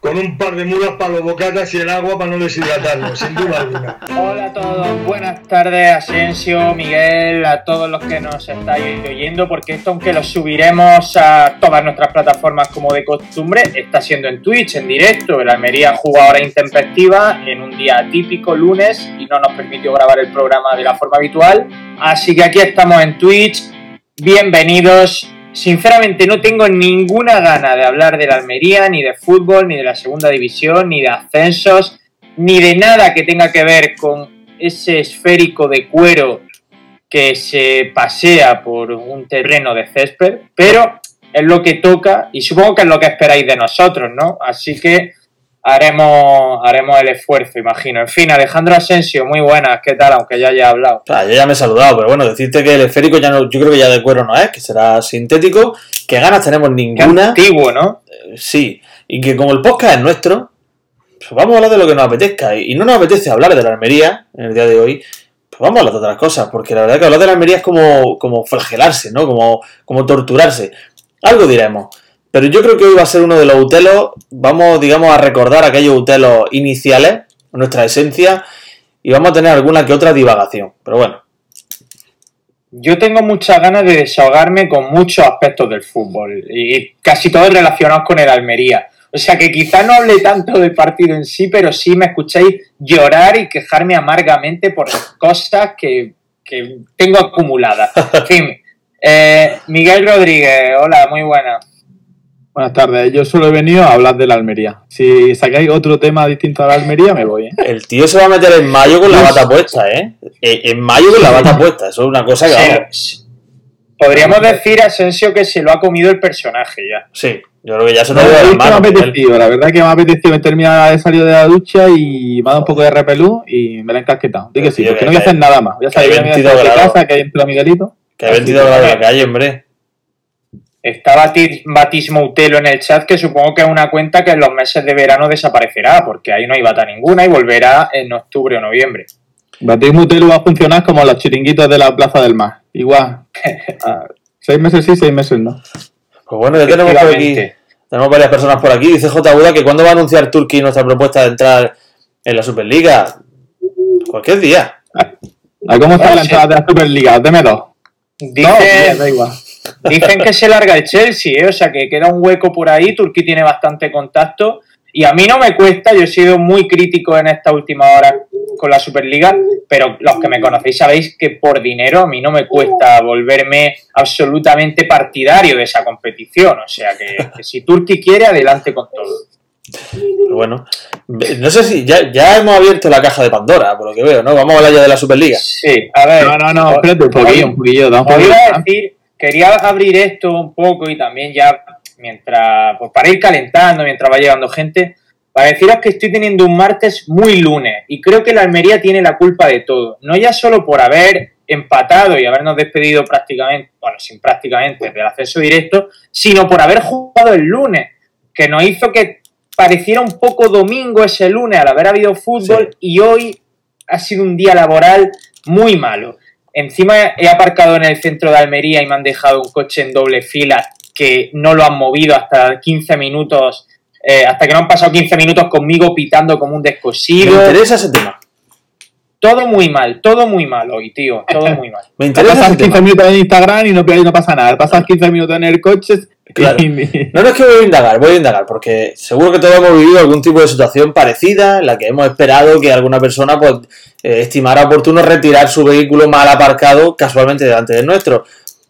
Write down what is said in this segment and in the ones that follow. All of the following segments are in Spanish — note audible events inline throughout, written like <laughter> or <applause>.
con un par de mulas para los bocatas y el agua para no deshidratarlos, sin duda alguna. Hola a todos, buenas tardes Asensio, Miguel, a todos los que nos estáis oyendo, porque esto aunque lo subiremos a todas nuestras plataformas como de costumbre, está siendo en Twitch, en directo, el Almería juega ahora intempestiva, en un día típico, lunes, y no nos permitió grabar el programa de la forma habitual, así que aquí estamos en Twitch, bienvenidos, Sinceramente no tengo ninguna gana de hablar de la Almería, ni de fútbol, ni de la segunda división, ni de ascensos, ni de nada que tenga que ver con ese esférico de cuero que se pasea por un terreno de césped, pero es lo que toca y supongo que es lo que esperáis de nosotros, ¿no? Así que haremos, haremos el esfuerzo, imagino. En fin, Alejandro Asensio, muy buenas, ¿qué tal? Aunque ya haya hablado. Claro, yo ya me he saludado, pero bueno, decirte que el esférico ya no, yo creo que ya de cuero no es, que será sintético, que ganas tenemos ninguna. Qué antiguo, ¿no? Eh, sí, y que como el podcast es nuestro, pues vamos a hablar de lo que nos apetezca. Y no nos apetece hablar de la Almería en el día de hoy, pues vamos a hablar de otras cosas, porque la verdad que hablar de la Almería es como, como flagelarse, ¿no? Como, como torturarse. Algo diremos. Pero yo creo que hoy va a ser uno de los utelos, vamos, digamos, a recordar aquellos utelos iniciales, nuestra esencia, y vamos a tener alguna que otra divagación. Pero bueno. Yo tengo muchas ganas de desahogarme con muchos aspectos del fútbol, y casi todos relacionados con el Almería. O sea que quizá no hable tanto del partido en sí, pero sí me escucháis llorar y quejarme amargamente por <laughs> cosas que, que tengo acumuladas. En fin, eh, Miguel Rodríguez, hola, muy buena. Buenas tardes, yo solo he venido a hablar de la Almería. Si sacáis otro tema distinto a la Almería, me voy. ¿eh? El tío se va a meter en mayo con la bata puesta, ¿eh? Eh, En mayo con la bata puesta, eso es una cosa que vamos. Podríamos decir, Asensio, que se lo ha comido el personaje ya. Sí, yo creo que ya se es las que me ha apetecido, la verdad que me ha apetecido meterme a salir de la ducha y me ha dado un poco de repelú y me la he encasquetado. Dí que sí, porque que- no voy a hacer nada más. Voy a salir de mi 22 de grados. casa, que hay entre Miguelito. Que hay 22 grados en la calle, hombre. Está Bati- Batismo Utelo en el chat, que supongo que es una cuenta que en los meses de verano desaparecerá, porque ahí no hay bata ninguna y volverá en octubre o noviembre. Batismo Utelo va a funcionar como los chiringuitos de la Plaza del Mar. Igual. <laughs> Ah, seis meses sí, seis meses no. Pues bueno, ya tenemos por aquí. Tenemos varias personas por aquí. Dice J. Buda que cuándo va a anunciar Turquía nuestra propuesta de entrar en la Superliga. Cualquier día. ¿A cómo está Ah, la entrada de la Superliga? Deme dos. Dicen, No, da igual. Dicen que se larga el Chelsea, ¿eh? o sea que queda un hueco por ahí, Turquía tiene bastante contacto y a mí no me cuesta, yo he sido muy crítico en esta última hora con la Superliga, pero los que me conocéis sabéis que por dinero a mí no me cuesta volverme absolutamente partidario de esa competición, o sea que, que si Turquía quiere, adelante con todo. Pero bueno. No sé si ya, ya hemos abierto la caja de Pandora, por lo que veo, ¿no? Vamos a hablar ya de la Superliga. Sí, a ver. No, no, no, espérate un poquillo, un poquillo. Os iba a decir, quería abrir esto un poco y también ya mientras, pues para ir calentando, mientras va llegando gente, para deciros que estoy teniendo un martes muy lunes y creo que la Almería tiene la culpa de todo. No ya solo por haber empatado y habernos despedido prácticamente, bueno, sin prácticamente del acceso directo, sino por haber jugado el lunes, que nos hizo que pareciera un poco domingo ese lunes al haber habido fútbol y hoy ha sido un día laboral muy malo. Encima he aparcado en el centro de Almería y me han dejado un coche en doble fila que no lo han movido hasta 15 minutos, eh, hasta que no han pasado 15 minutos conmigo pitando como un Me descosido. interesa ese tema. Todo muy mal, todo muy mal hoy, tío, todo <laughs> muy mal. Me interesa Pasas ese 15 tema. minutos en Instagram y no, y no pasa nada. Pasas 15 minutos en el coche Claro. <laughs> No, no es que voy a indagar, voy a indagar, porque seguro que todos hemos vivido algún tipo de situación parecida en la que hemos esperado que alguna persona pues, eh, estimara oportuno retirar su vehículo mal aparcado casualmente delante del nuestro.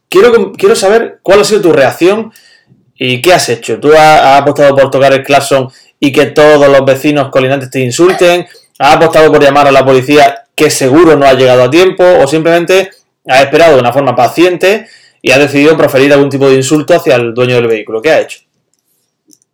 Quiero, quiero saber cuál ha sido tu reacción y qué has hecho. ¿Tú has, has apostado por tocar el claxon y que todos los vecinos colindantes te insulten? ¿Has apostado por llamar a la policía que seguro no ha llegado a tiempo? ¿O simplemente has esperado de una forma paciente y has decidido proferir algún tipo de insulto hacia el dueño del vehículo? ¿Qué ha hecho?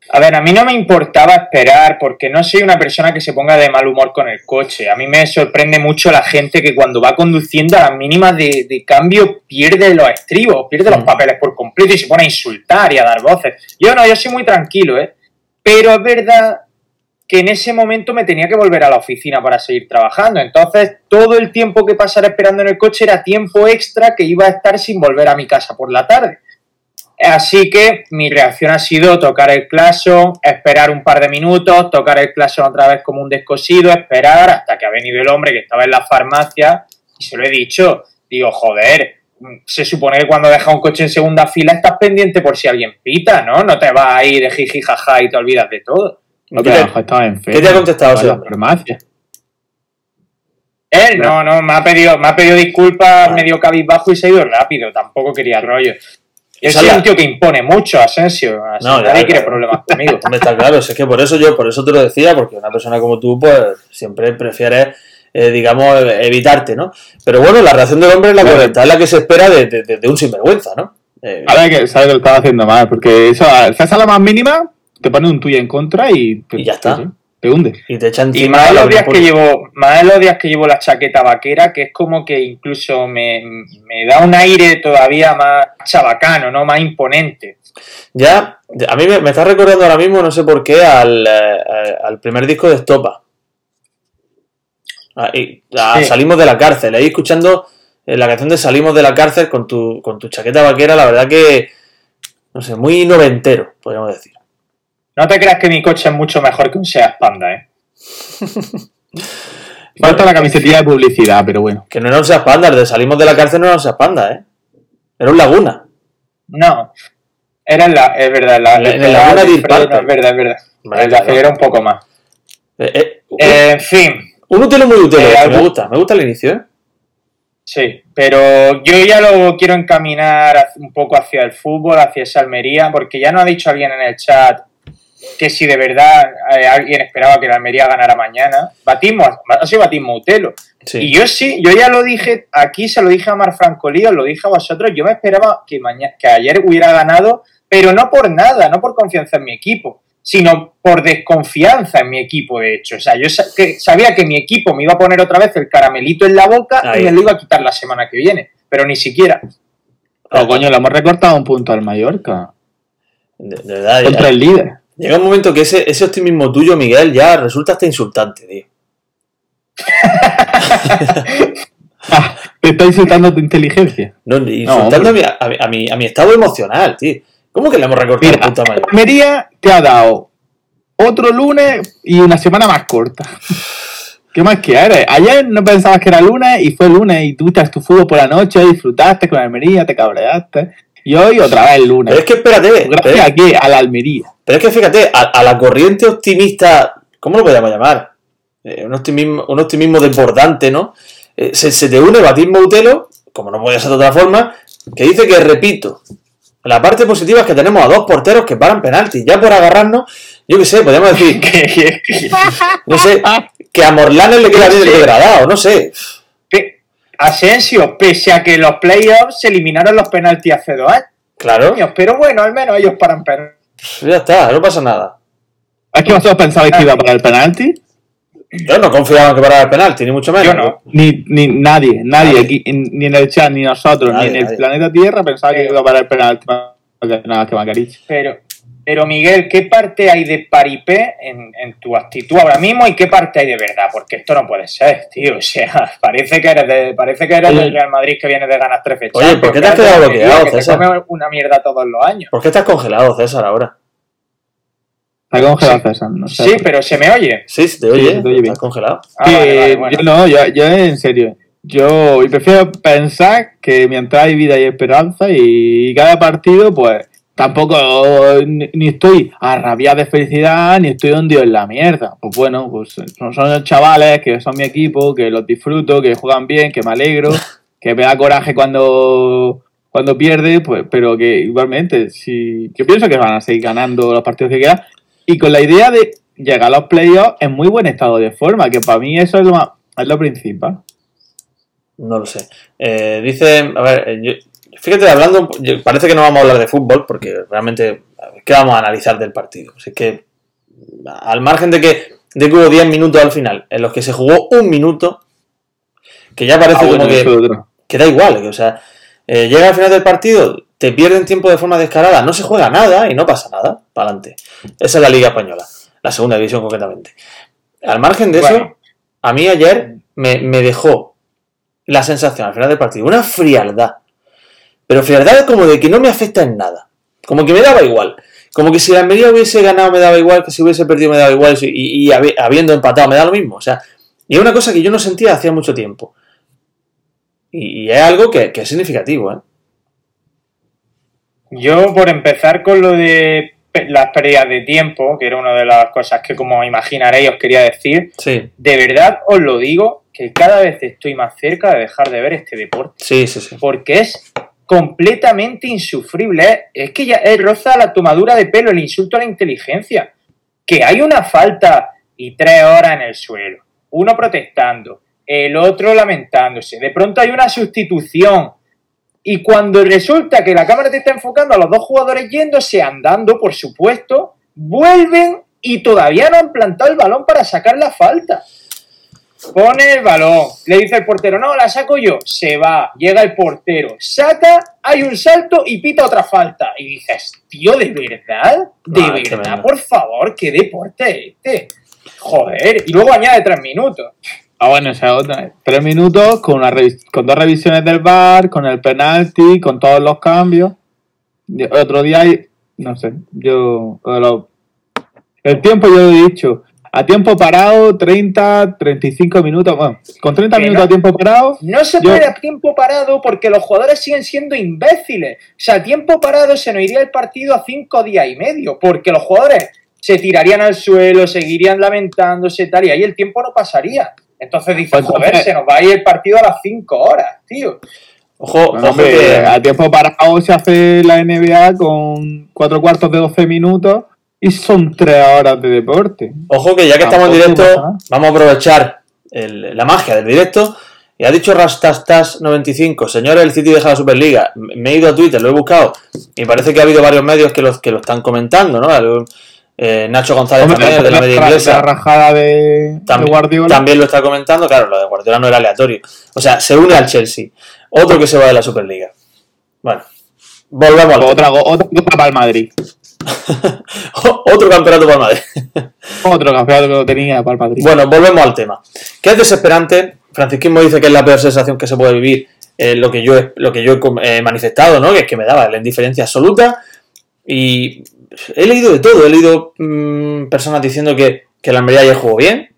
A ver, a mí no me importaba esperar porque no soy una persona que se ponga de mal humor con el coche. A mí me sorprende mucho la gente que cuando va conduciendo a las mínimas de, de cambio pierde los estribos, pierde los Mm. papeles por completo y se pone a insultar y a dar voces. Yo no, yo soy muy tranquilo, ¿eh? Pero es verdad que en ese momento me tenía que volver a la oficina para seguir trabajando. Entonces, todo el tiempo que pasara esperando en el coche era tiempo extra que iba a estar sin volver a mi casa por la tarde. Así que mi reacción ha sido tocar el claxon, esperar un par de minutos, tocar el claxon otra vez como un descosido, esperar hasta que ha venido el hombre que estaba en la farmacia y se lo he dicho. Digo, joder, se supone que cuando dejas un coche en segunda fila estás pendiente por si alguien pita, ¿no? No te vas ahí de jiji jaja y te olvidas de todo. No, ¿Qué pero te- a estaba enfermo. qué te ha contestado hombre? farmacia. Él no, no, me ha pedido, me ha pedido disculpas medio cabizbajo y se ha ido rápido, tampoco quería rollo. Yo soy un tío que impone mucho, Asensio, así No, ya, nadie quiere problemas conmigo. <laughs> Está claro, si es que por eso yo, por eso te lo decía, porque una persona como tú, pues siempre prefiere, eh, digamos, evitarte, ¿no? Pero bueno, la reacción del hombre es la correcta, es la que se espera de, de- de- de un sinvergüenza, ¿no? Eh, Ahora que sabes que lo estaba haciendo mal, porque eso, al hacerse a la más mínima, te pone un tuyo en contra y, Y ya está. sí, te hunde. y te echan Y más la los días que llevo, más en los días que llevo la chaqueta vaquera, que es como que incluso me, me da un aire todavía más chabacano, ¿no? Más imponente. Ya, a mí me, me está recordando ahora mismo, no sé por qué, al, eh, al primer disco de Estopa. Ah, y- ah, Sí. Salimos de la cárcel, ahí escuchando eh, la canción de Salimos de la cárcel con tu, con tu chaqueta vaquera, la verdad que, no sé, muy noventero, podríamos decir. No te creas que mi coche es mucho mejor que un Seat Panda, ¿eh? <laughs> Falta la camiseta de publicidad, pero bueno. Que no era un Seat Panda, el de Salimos de la cárcel no era un Seat Panda, ¿eh? Era un Laguna. No. Era en la, es verdad, la, En el Laguna de Park. es verdad, es verdad. Vale, el de claro. acelera un poco más. Eh, eh, un- Eh, en fin, un útil muy útil, eh, me gusta, me gusta el inicio, ¿eh? Sí, pero yo ya lo quiero encaminar un poco hacia el fútbol, hacia esa Almería, porque ya no ha dicho alguien en el chat que si de verdad eh, alguien esperaba que la Almería ganara mañana. Batismo, ha sido batismo Utelo. Sí. Y yo sí, yo ya lo dije, aquí se lo dije a Mar Francolí, os lo dije a vosotros, yo me esperaba que, mañana, que ayer hubiera ganado, pero no por nada, no por confianza en mi equipo, sino por desconfianza en mi equipo, de hecho. O sea, yo sabía que mi equipo me iba a poner otra vez el caramelito en la boca Ahí. y me lo iba a quitar la semana que viene, pero ni siquiera. Oh, coño, le hemos recortado un punto al Mallorca. De, de verdad, Contra ya- el líder. Llega un momento que ese, ese optimismo tuyo, Miguel, ya resulta hasta insultante, tío. Ah, <laughs> te está insultando tu inteligencia. No, insultando a, mi, a, mi, a, mi, a mi estado emocional, tío. ¿Cómo que le hemos recortado Mira, el punto a mayor? Almería te ha dado otro lunes y una semana más corta. <laughs> ¿Qué más quieres? Ayer no pensabas que era lunes y fue lunes y tú estás tu fútbol por la noche, disfrutaste con Almería, te cabreaste. Y hoy otra vez el lunes. Pero es que espérate, Gracias es, a qué? A la Almería. Pero es que fíjate, a, a la corriente optimista, ¿cómo lo podríamos llamar? Eh, un, optimismo, un optimismo desbordante, ¿no? Eh, se, se te une Batismo Utelo, como no puede ser de otra forma, que dice que, repito, la parte positiva es que tenemos a dos porteros que paran penaltis. Ya por agarrarnos, yo qué sé, podríamos decir, Que- no sé, que a Morlanes le queda bien el degradado, no sé. Asensio, pese a que los playoffs se eliminaron los penaltis hace dos Claro, años, pero bueno, al menos ellos paran penaltis. Ya está, no pasa nada. ¿Es que vosotros pensabais que iba para el penalti? Yo no confiaba en que parara el penalti, ni mucho menos. Yo no. Ni, ni nadie, nadie, Nadie. aquí, ni en el chat, ni nosotros, Nadie, ni en el nadie. planeta Tierra pensaba que iba para el penalti. Nada, que Macariche. Pero, pero Miguel, ¿qué parte hay de paripé en, en tu actitud ahora mismo y qué parte hay de verdad? Porque esto no puede ser, tío. O sea, <laughs> parece que eres, de, parece que eres Oye. del Real Madrid que viene de ganar tres fechas. Oye, ¿por qué te has quedado bloqueado, que te César? come una mierda todos los años. ¿Por qué estás congelado, César, ahora? Está congelado César, no sé. Sí, pero se me oye. Sí, se te oye, se te oye bien. estás congelado. Ah, Que vale, vale, bueno. Yo no, yo, yo en serio. Yo prefiero pensar que mientras hay vida y esperanza y cada partido, pues tampoco ni, ni estoy arrabiado de felicidad ni estoy hundido en la mierda. Pues bueno, pues son, son los chavales que son mi equipo, que los disfruto, que juegan bien, que me alegro, <laughs> que me da coraje cuando cuando pierde, pues, pero que igualmente, si yo pienso que van a seguir ganando los partidos que quedan y con la idea de llegar a los playoffs en muy buen estado de forma, que para mí eso es lo, más- es lo principal. No lo sé. Eh, dice, a ver, eh, yo- fíjate, hablando, parece que no vamos a hablar de fútbol, porque realmente ¿qué vamos a analizar del partido? Así que, al margen de que, de que hubo 10 minutos al final, en los que se jugó un minuto, que ya parece Ah, bueno, como que, que da igual, que, o sea, eh, llega al final del partido, te pierden tiempo de forma descarada, no se juega nada y no pasa nada, para adelante. Esa es la Liga Española, la segunda división concretamente. Al margen de eso, a mí ayer me, me dejó la sensación al final del partido, una frialdad. Pero frialdad como de que no me afecta en nada. Como que me daba igual. Como que si la Almería hubiese ganado me daba igual, que si hubiese perdido me daba igual, y, y habi- habiendo empatado me da lo mismo. O sea, y es una cosa que yo no sentía hacía mucho tiempo. Y, y es algo que, que es significativo, ¿eh? Yo, por empezar con lo de las pérdidas de tiempo, que era una de las cosas que, como imaginaréis, os quería decir, Sí, de verdad os lo digo, que cada vez estoy más cerca de dejar de ver este deporte, sí, sí, sí. porque es completamente insufrible. ¿eh? Es que ya es roza la tomadura de pelo, el insulto a la inteligencia. Que hay una falta y tres horas en el suelo, uno protestando, el otro lamentándose, de pronto hay una sustitución. Y cuando resulta que la cámara te está enfocando a los dos jugadores yéndose andando, por supuesto, vuelven y todavía no han plantado el balón para sacar la falta. Pone el balón, le dice el portero, no, la saco yo. Se va, llega el portero, saca, hay un salto y pita otra falta. Y dices, tío, ¿de verdad? ¿De es verdad? Por favor, ¿qué deporte es este? Joder, y luego añade tres minutos. Ah, bueno, esa es otra. Tres minutos con, una con dos revisiones del bar, con el penalti, con todos los cambios. Otro día hay, no sé, yo... el tiempo yo lo he dicho. A tiempo parado, 30, 35 minutos. Bueno, con 30 Que minutos no- a tiempo parado, No se Yo- puede a tiempo parado porque los jugadores siguen siendo imbéciles. O sea, a tiempo parado se nos iría el partido a cinco días y medio porque los jugadores se tirarían al suelo, seguirían lamentándose tal y ahí el tiempo no pasaría. Entonces dices, Pues joder, se nos va a ir el partido a las cinco horas, tío. Ojo, Bueno, ojo hombre, que... a tiempo parado se hace la NBA con cuatro cuartos de 12 minutos y son tres horas de deporte. Ojo que ya que estamos en directo, vamos a aprovechar el- la magia del directo. Y ha dicho Rastastas95, señores, el City deja la Superliga. Me he ido a Twitter, lo he buscado. Y parece que ha habido varios medios que, los, que lo están comentando, ¿no? El- eh, Nacho González Hombre, también, de la media inglesa. la rajada de, de Guardiola. también lo está comentando, claro, lo de Guardiola no era aleatorio. O sea, se une al Chelsea. Otro que se va de la Superliga. Bueno, volvemos Otra, otra para el Madrid. <laughs> Otro campeonato para el Madrid. Otro campeonato que lo tenía para el Madrid. Bueno, volvemos al tema. Que es desesperante. Francisquismo dice que es la peor sensación que se puede vivir. eh, lo que yo he, lo que yo he manifestado, ¿no? Que es que me daba la indiferencia absoluta. Y he leído de todo. He leído mm, personas diciendo que, que la Almería ya jugó bien.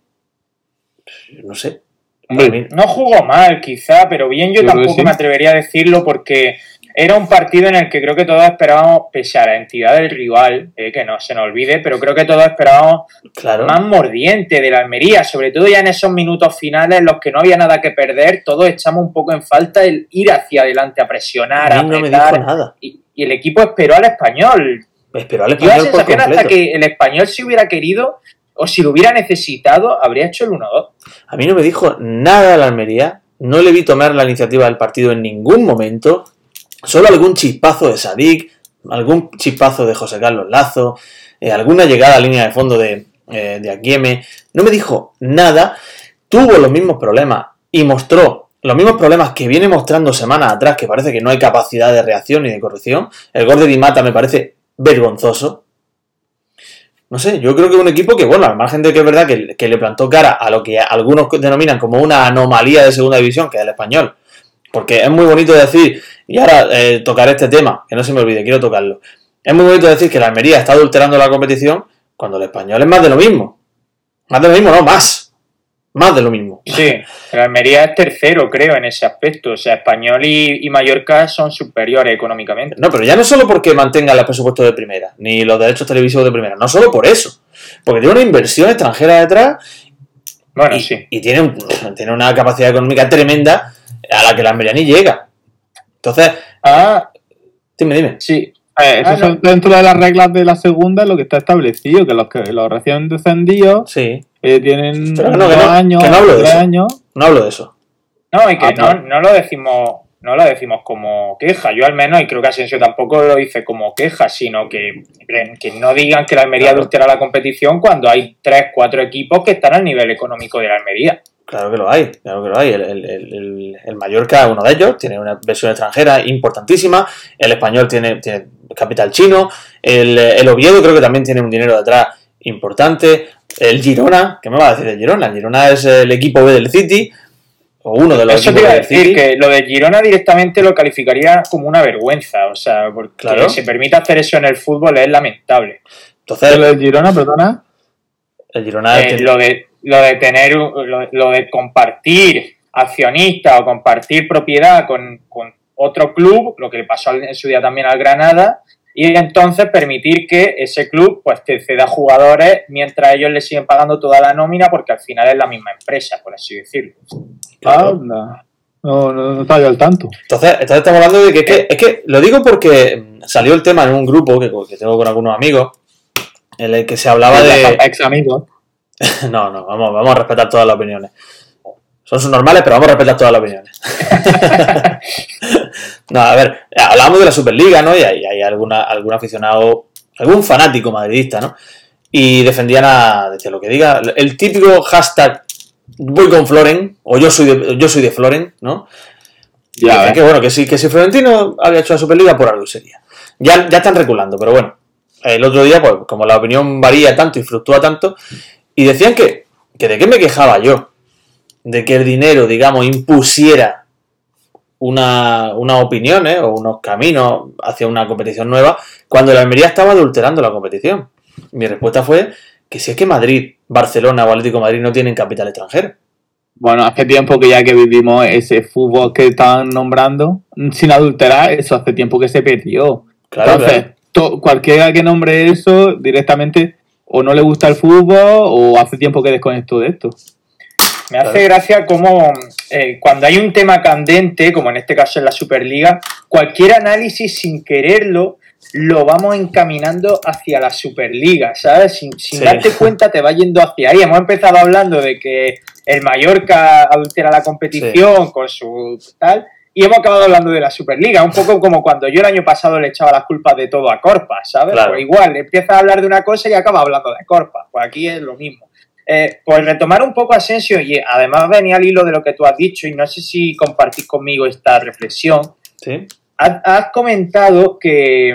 No sé. No jugó mal, quizá, pero bien yo tampoco sí. me atrevería a decirlo porque era un partido en el que creo que todos esperábamos, pese a la entidad del rival, eh, que no se nos olvide, pero creo que todos esperábamos claro. más mordiente de la Almería, sobre todo ya en esos minutos finales en los que no había nada que perder, todos echamos un poco en falta el ir hacia adelante a presionar, a A mí no me dijo nada. y, y el equipo esperó al español. Esperó al la español por sensación hasta que el español si hubiera querido o si lo hubiera necesitado, habría hecho el 1-2. A mí no me dijo nada la Almería. No le vi tomar la iniciativa del partido en ningún momento. Solo algún chispazo de Sadik, algún chispazo de José Carlos Lazo, eh, alguna llegada a línea de fondo de, eh, de. No me dijo nada. Tuvo los mismos problemas y mostró los mismos problemas que viene mostrando semanas atrás, que parece que no hay capacidad de reacción ni de corrección. El gol de Di Mata me parece vergonzoso. No sé, yo creo que un equipo que, bueno, al margen de que es verdad que, que le plantó cara a lo que algunos denominan como una anomalía de segunda división, que es el español. Porque es muy bonito decir, y ahora eh, tocaré este tema, que no se me olvide, quiero tocarlo. Es muy bonito decir que la Almería está adulterando la competición cuando el español es más de lo mismo. Más de lo mismo, no, más. Más de lo mismo. Sí, el Almería es tercero, creo, en ese aspecto. O sea, Español y, y Mallorca son superiores económicamente. No, pero ya no solo porque mantengan los presupuestos de primera, ni los derechos televisivos de primera, no solo por eso. Porque tiene una inversión extranjera detrás Bueno, y, sí. y tiene, tiene una capacidad económica tremenda a la que la Almería ni llega. Entonces, Ah, dime, dime. sí. Eh, eso Ah, no. dentro de las reglas de la segunda lo que está establecido, que los que los recién descendidos Sí, eh, tienen no, que dos no, años, que no hablo de tres eso. años. no hablo de eso. No, y que Ah, no, no. no lo decimos no lo decimos como queja. Yo al menos, y creo que Asensio tampoco lo dice como queja, sino que, que no digan que la Almería adultera la competición cuando hay tres, cuatro equipos que están al nivel económico de la Almería. Claro que lo hay, claro que lo hay. El, el, el, el Mallorca, uno de ellos, tiene una versión extranjera importantísima. El español tiene, tiene capital chino. El, el Oviedo creo que también tiene un dinero detrás importante. El Girona, ¿qué me va a decir el Girona? El Girona es el equipo B del City, o uno de los Eso te iba a del decir City. que lo de Girona directamente lo calificaría como una vergüenza. O sea, porque Claro. que se permita hacer eso en el fútbol es lamentable. Entonces, Lo de Girona, perdona. el Girona Eh, tiene- lo de lo de tener un- lo, lo de compartir accionista o compartir propiedad con, con otro club, lo que le pasó en su día también al Granada, y entonces permitir que ese club pues te ceda jugadores mientras ellos le siguen pagando toda la nómina porque al final es la misma empresa, por así decirlo. Claro. Anda. No, no, no estaba yo al tanto. Entonces, entonces estamos hablando de que, es que es que lo digo porque salió el tema en un grupo que, que tengo con algunos amigos en el que se hablaba de Ex amigos. <laughs> no, no, vamos, vamos a respetar todas las opiniones. Son subnormales, pero vamos a respetar todas las opiniones. <laughs> no, a ver, hablamos de la Superliga, ¿no? Y hay, hay alguna, algún aficionado, algún fanático madridista, ¿no? Y defendían a, decía lo que diga, el típico hashtag voy con Floren, o yo soy de, yo soy de Floren, ¿no? Ya, ves. que bueno, que si, que si Florentino había hecho la Superliga, por algo sería. Ya, ya están reculando, pero bueno. El otro día, pues, como la opinión varía tanto y fluctúa tanto, y decían que, que de qué me quejaba yo, de que el dinero, digamos, impusiera una, unas opiniones o unos caminos hacia una competición nueva, cuando la Almería estaba adulterando la competición. Mi respuesta fue que si es que Madrid, Barcelona o Atlético de Madrid no tienen capital extranjero. Bueno, hace tiempo que ya que vivimos ese fútbol que están nombrando, sin adulterar, eso hace tiempo que se perdió. Claro, Entonces, claro. cualquiera que nombre eso directamente o no le gusta el fútbol o hace tiempo que desconectó de esto. Me hace Claro. gracia como eh, cuando hay un tema candente, como en este caso en la Superliga, cualquier análisis sin quererlo lo vamos encaminando hacia la Superliga, ¿sabes? Sin, sin Sí. darte cuenta te va yendo hacia ahí. Hemos empezado hablando de que el Mallorca adultera la competición con su tal, y hemos acabado hablando de la Superliga. Un poco como cuando yo el año pasado le echaba las culpas de todo a Corpa, ¿sabes? Claro. Pues igual, empiezas a hablar de una cosa y acaba hablando de Corpa. Pues aquí es lo mismo. Eh, pues retomar un poco Asensio, y además venía al hilo de lo que tú has dicho, y no sé si compartís conmigo esta reflexión. ¿Sí? Has, has comentado que,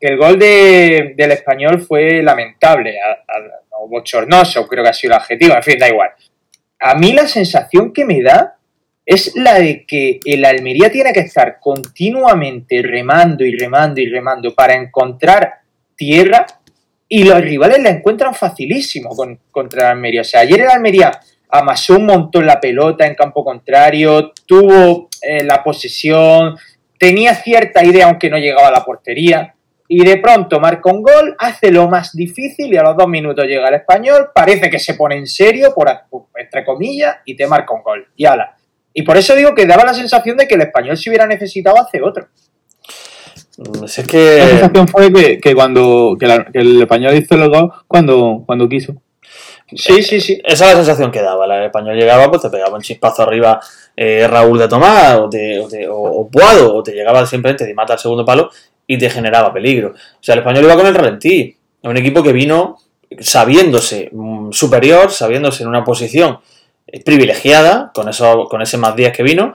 que el gol de- del español fue lamentable, a- a- o bochornoso, creo que ha sido el adjetivo, en fin, da igual. A mí la sensación que me da es la de que el Almería tiene que estar continuamente remando y remando y remando para encontrar tierra y los rivales la encuentran facilísimo con- contra el Almería. O sea, ayer el Almería amasó un montón la pelota en campo contrario, tuvo eh, la posesión, tenía cierta idea aunque no llegaba a la portería y de pronto marca un gol, hace lo más difícil y a los dos minutos llega el español, parece que se pone en serio, por, entre comillas, y te marca un gol. Y ala. Y por eso digo que daba la sensación de que el español si hubiera necesitado hace otro. Mm, La sensación fue que, que cuando que, la- que el español hizo el gol cuando, cuando quiso. Sí, sí, sí. Esa es la sensación que daba. El español llegaba, pues te pegaba un chispazo arriba eh, Raúl de Tomás o, te, o, te- o- o Puado, o te llegaba simplemente de mata al segundo palo y te generaba peligro. O sea, el español iba con el ralentí. Un equipo que vino sabiéndose mm, superior, sabiéndose en una posición eh, privilegiada, con, eso, con ese más 10 que vino,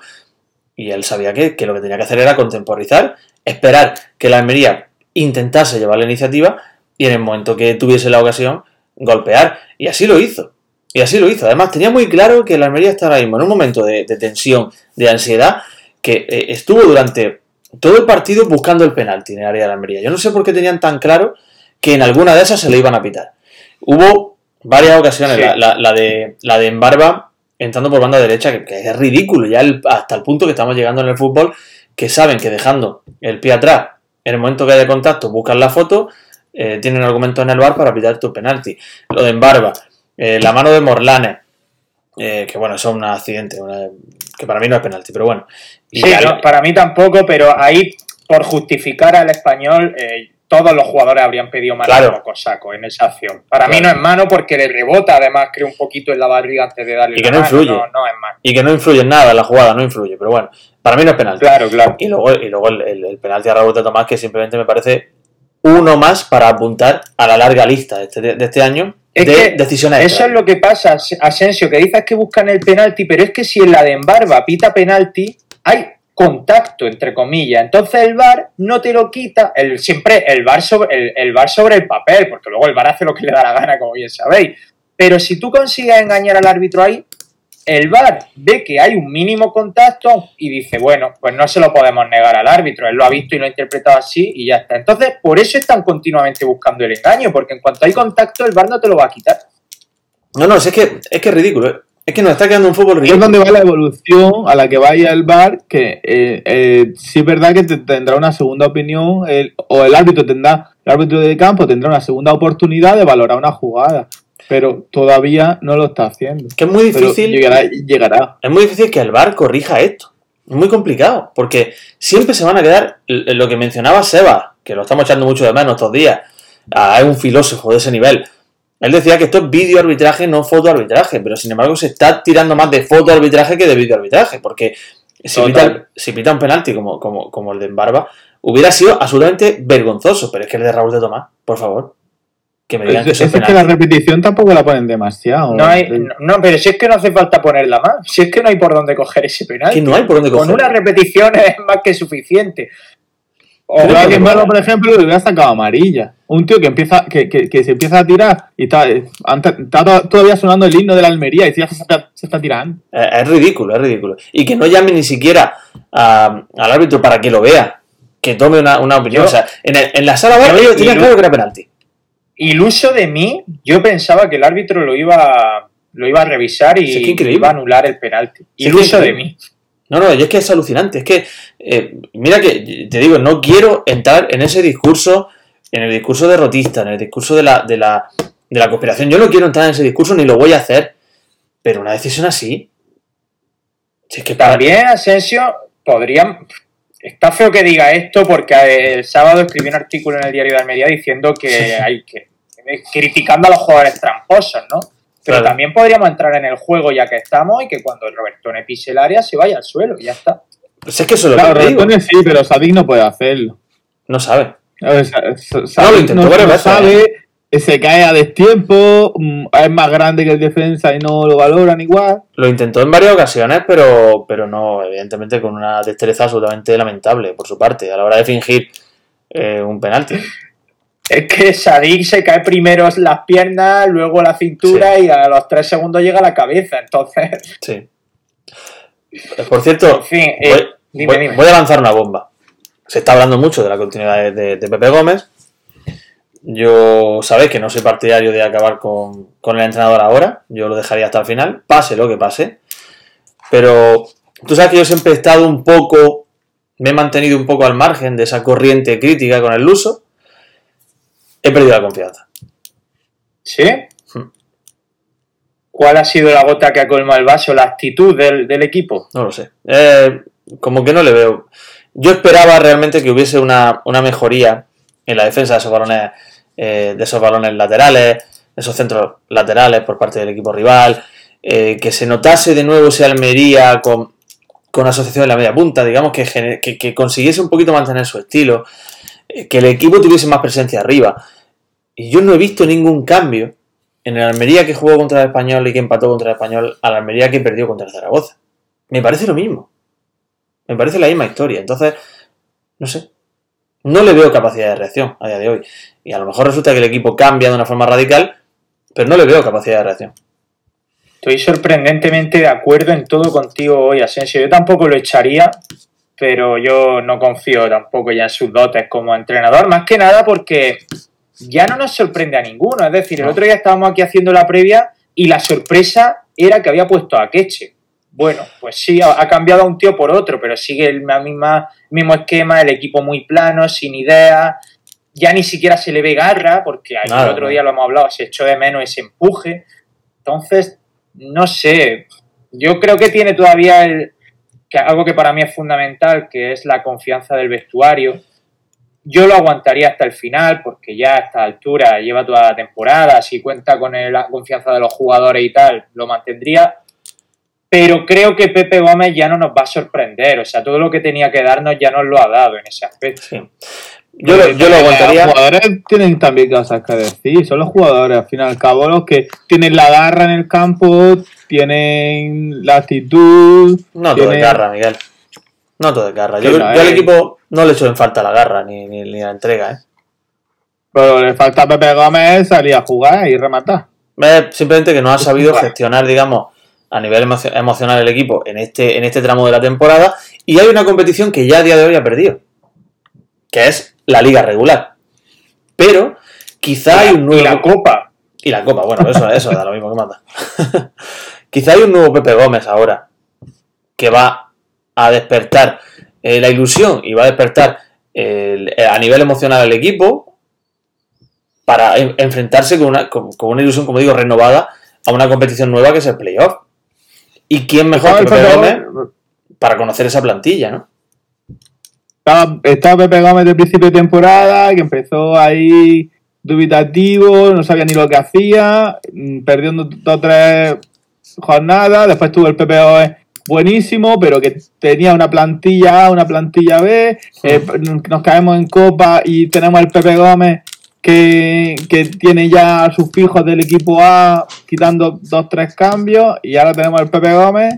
y él sabía que, que lo que tenía que hacer era contemporizar, esperar que la Almería intentase llevar la iniciativa y en el momento que tuviese la ocasión, golpear. Y así lo hizo. Y así lo hizo. Además, tenía muy claro que la Almería estaba ahora mismo en un momento de, de tensión, de ansiedad, que eh, estuvo durante todo el partido buscando el penalti en el área de la Almería. Yo no sé por qué tenían tan claro que en alguna de esas se le iban a pitar. Hubo varias ocasiones, Sí. la, la- la de, la de Embarba entrando por banda derecha, que, que es ridículo, ya el- hasta el punto que estamos llegando en el fútbol, que saben que dejando el pie atrás, en el momento que haya contacto, buscan la foto, eh, tienen argumentos en el bar para pitar tu penalti. Lo de Embarba, eh, la mano de Morlanes, eh, que bueno, eso es un accidente, una- que para mí no es penalti, pero bueno. Y Sí, para mí tampoco, pero ahí, por justificar al español, eh, todos los jugadores habrían pedido mano Claro. como Cosaco en esa acción. Para mí Claro. no es mano porque le rebota, además, creo un poquito en la barriga antes de darle Y que la no mano, influye. No, no es mano. y que no influye en nada en la jugada, no influye, pero bueno. Para mí no es penalti. Claro, claro. Y luego, y luego el, el- el penalti a Raúl de Tomás, que simplemente me parece uno más para apuntar a la larga lista de este, de este año Es de que decisiones Eso es lo que pasa, As- Asensio, que dices que buscan el penalti, pero es que si en la de Embarba pita penalti, hay contacto, entre comillas. Entonces el VAR no te lo quita, el, siempre el VAR, sobre, el, el sobre el papel, porque luego el VAR hace lo que le da la gana, como bien sabéis. Pero si tú consigues engañar al árbitro ahí, el VAR ve que hay un mínimo contacto y dice, bueno, pues no se lo podemos negar al árbitro, él lo ha visto y lo ha interpretado así y ya está. Entonces, por eso están continuamente buscando el engaño, porque en cuanto hay contacto, el VAR no te lo va a quitar. No, no, es que es que es ridículo. Es que nos está quedando un fútbol Ahí es ridículo. donde va la evolución a la que vaya el VAR, que eh, eh, sí es verdad que te- tendrá una segunda opinión, el- o el árbitro tendrá, el árbitro de campo tendrá una segunda oportunidad de valorar una jugada, pero todavía no lo está haciendo. Que es muy Pero difícil. llegará, llegará. Es muy difícil que el VAR corrija esto. Es muy complicado, porque siempre se van a quedar lo que mencionaba Seba, que lo estamos echando mucho de menos estos días. Ah, es un filósofo de ese nivel. Él decía que esto es video arbitraje, no foto arbitraje, pero sin embargo se está tirando más de foto arbitraje que de video arbitraje, porque si pita, si pita un penalti como, como, como el de Embarba, hubiera sido absolutamente vergonzoso, pero es que el de Raúl de Tomás, por favor, que me digan que Es, es es que la penalti. repetición tampoco la ponen demasiado. No, hay, no, no, pero si es que no hace falta ponerla más, si es que no hay por dónde coger ese penal. Que no hay por dónde Con coger. una repetición <laughs> es más que suficiente. O alguien malo, por ejemplo, le hubiera sacado amarilla. Un tío que empieza, que, que, que se empieza a tirar y está, eh, está to- todavía sonando el himno de la Almería y ya se está, se está tirando. Eh, Es ridículo, es ridículo. Y que no llame ni siquiera a- al árbitro para que lo vea, que tome una, una opinión. Yo- o sea, en, el- en la sala Yo- yo- claro que era penalti. iluso de mí, yo pensaba que el árbitro lo iba, lo iba a revisar y increíble. iba a anular el penalti. Iluso de mí. No, no, es que es alucinante. Es que, eh, mira que, te digo, no quiero entrar en ese discurso, en el discurso derrotista, en el discurso de la, de la, de la conspiración. Yo no quiero entrar en ese discurso ni lo voy a hacer. Pero una decisión así. Si es que para- También Asensio podría... Está feo que diga esto porque el sábado escribió un artículo en el diario de Almería diciendo que hay que... criticando a los jugadores tramposos, ¿no? Pero Claro. también podríamos entrar en el juego ya que estamos y que cuando el Robertone pise el área se vaya al suelo y ya está. Pues es que eso es lo Claro, que. Robertone sí, pero Sadik no puede hacerlo. No sabe. No, lo intentó no, varias no veces, sabe, eh, se cae a destiempo, mm, es más grande que el defensa y no lo valoran igual. Lo intentó en varias ocasiones, pero, pero no, evidentemente con una destreza absolutamente lamentable por su parte, a la hora de fingir eh, un penalti. Es que Sadik se cae primero las piernas, luego la cintura y a los tres segundos llega la cabeza. Entonces, Sí. Por cierto, en fin, eh, voy, dime, voy- dime. voy a lanzar una bomba. Se está hablando mucho de la continuidad de, de- de Pepe Gómez. Yo sabéis que no soy partidario de acabar con, con el entrenador ahora. Yo lo dejaría hasta el final, pase lo que pase. Pero tú sabes que yo siempre he estado un poco, me he mantenido un poco al margen de esa corriente crítica con el Luso. He perdido la confianza. ¿Sí? Hmm. ¿Cuál ha sido la gota que ha colmado el vaso? ¿La actitud del, del equipo? No lo sé. Eh, como que no le veo. Yo esperaba realmente que hubiese una, una mejoría en la defensa de esos balones, eh, de esos balones laterales, de esos centros laterales por parte del equipo rival, eh, que se notase de nuevo ese Almería con, con asociación en la media punta, digamos que, que, que consiguiese un poquito mantener su estilo, eh, que el equipo tuviese más presencia arriba. Y yo no he visto ningún cambio en el Almería que jugó contra el Español y que empató contra el Español al Almería que perdió contra Zaragoza. Me parece lo mismo. Me parece la misma historia. Entonces, no sé. No le veo capacidad de reacción a día de hoy. Y a lo mejor resulta que el equipo cambia de una forma radical, pero no le veo capacidad de reacción. Estoy sorprendentemente de acuerdo en todo contigo hoy, Asensio. Yo tampoco lo echaría, pero yo no confío tampoco ya en sus dotes como entrenador, más que nada porque ya no nos sorprende a ninguno. Es decir, el No. otro día estábamos aquí haciendo la previa y la sorpresa era que había puesto a Queche. Bueno, pues sí, ha cambiado a un tío por otro, pero sigue el misma, mismo esquema, el equipo muy plano, sin ideas. Ya ni siquiera se le ve garra, porque el otro día lo hemos hablado, se echó de menos ese empuje. Entonces, no sé. Yo creo que tiene todavía el, que algo que para mí es fundamental, que es la confianza del vestuario. Yo lo aguantaría hasta el final, porque ya a esta altura lleva toda la temporada, si cuenta con el- la confianza de los jugadores y tal, lo mantendría. Pero creo que Pepe Gómez ya no nos va a sorprender. O sea, todo lo que tenía que darnos ya nos lo ha dado en ese aspecto. Sí. Yo, lo- yo lo Los aguantaría. jugadores tienen también cosas que decir. Son los jugadores, al fin y al cabo, los que tienen la garra en el campo, tienen la actitud. No todo es garra, Miguel. No todo es garra. Yo, no, al eh. equipo no le echo en falta la garra ni, ni, ni la entrega, ¿eh? Pero le falta a Pepe Gómez salir a jugar y rematar. Es simplemente que no ha sabido gestionar, digamos, a nivel emocio- emocional el equipo en este, en este tramo de la temporada. Y hay una competición que ya a día de hoy ha perdido, que es la liga regular. Pero quizá hay un nuevo... Y la Copa. Y la copa, bueno, eso, eso da lo mismo que manda. <laughs> Quizá hay un nuevo Pepe Gómez ahora que va a despertar eh, la ilusión y va a despertar el- eh, a nivel emocional al equipo para en- enfrentarse con una, con, con una ilusión, como digo, renovada a una competición nueva que es el playoff. ¿Y quién mejor que Pepe Gómez. Para conocer esa plantilla, no? Estaba, estaba Pepe Gómez de principio de temporada, que empezó ahí dubitativo, no sabía ni lo que hacía, mm, perdió dos o tres jornadas, después tuvo el Pepe Gómez buenísimo, pero que tenía una plantilla A, una plantilla B, eh, nos caemos en Copa y tenemos el Pepe Gómez que, que tiene ya sus fijos del equipo A, quitando dos, tres cambios, y ahora tenemos el Pepe Gómez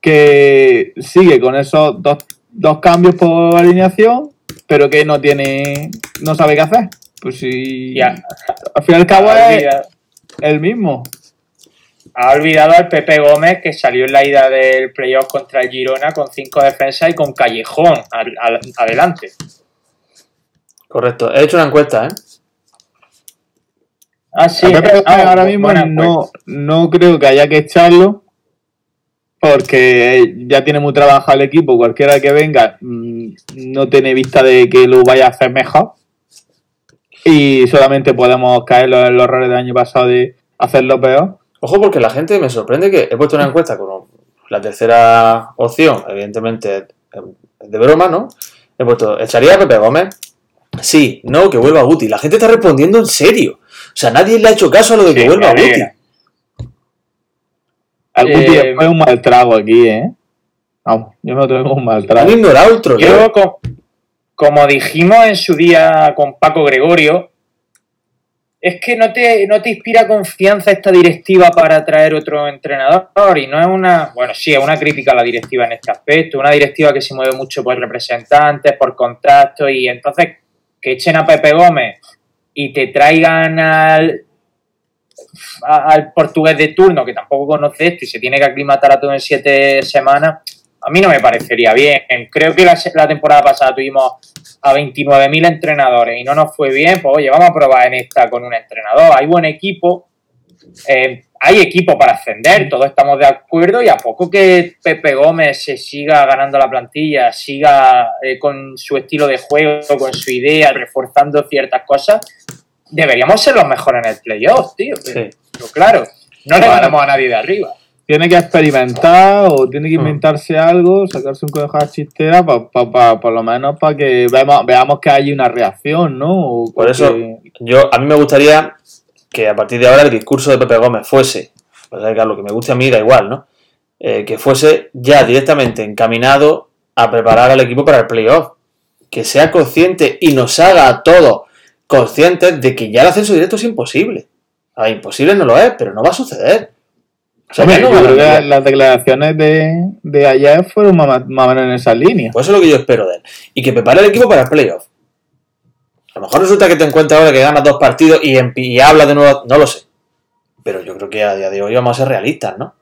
que sigue con esos dos, dos cambios por alineación, pero que no tiene, no sabe qué hacer. Pues si Ya. al fin y al cabo es el mismo. ha olvidado al Pepe Gómez que salió en la ida del playoff contra el Girona con cinco defensas y con Callejón al- al- adelante. Correcto. He hecho una encuesta, ¿eh? Ah, Ah, ahora mismo no, encuesta. no creo que haya que echarlo porque ya tiene muy trabajado el equipo. Cualquiera que venga mm, no tiene vista de que lo vaya a hacer mejor. Y solamente podemos caer en los, los errores del año pasado de hacerlo peor. Ojo, porque la gente me sorprende que he puesto una encuesta con la tercera opción, evidentemente de broma, ¿no? He puesto, ¿echaría a Pepe Gómez? Sí, no, que vuelva Guti. La gente está respondiendo en serio. O sea, nadie le ha hecho caso a lo de que Sí, vuelva Guti. alegra. Al Eh, Guti fue un mal trago aquí, ¿eh? Vamos, yo no tengo un mal Han trago. ignorado el troleo. Yo, co- como dijimos en su día con Paco Gregorio, es que no te, no te inspira confianza esta directiva para traer otro entrenador y no es una, bueno, sí, es una crítica a la directiva en este aspecto, una directiva que se mueve mucho por representantes, por contratos y entonces que echen a Pepe Gómez y te traigan al, al portugués de turno que tampoco conoce esto y se tiene que aclimatar a todo en siete semanas, a mí no me parecería bien. Creo que la temporada pasada tuvimos a 29.000 entrenadores y no nos fue bien, pues oye, vamos a probar en esta con un entrenador. Hay buen equipo, eh, hay equipo para ascender, todos estamos de acuerdo y a poco que Pepe Gómez se siga ganando la plantilla, siga eh, con su estilo de juego, con su idea, reforzando ciertas cosas, deberíamos ser los mejores en el playoff, tío. Sí. Pero claro, no le ganamos a nadie de arriba. Tiene que experimentar o tiene que Mm. inventarse algo, sacarse un conejo a la chistera, pa, pa- pa- por lo menos para que veamos, veamos que hay una reacción, ¿no? O Por eso, yo, a mí me gustaría que a partir de ahora el discurso de Pepe Gómez fuese, pues que lo que me guste a mí da igual, ¿no? Eh, que fuese ya directamente encaminado a preparar al equipo para el playoff. Que sea consciente y nos haga a todos conscientes de que ya el ascenso directo es imposible. A ver, imposible no lo es, pero no va a suceder. O sea, Hombre, ya no yo van a creo que cambiar. las declaraciones de, de fueron más, más o menos en esa línea. Pues eso es lo que yo espero de él. Y que prepare el equipo para el playoff. A lo mejor resulta que te encuentras ahora que ganas dos partidos y, y hablas de nuevo. No lo sé. Pero yo creo que a día de hoy vamos a ser realistas, ¿no?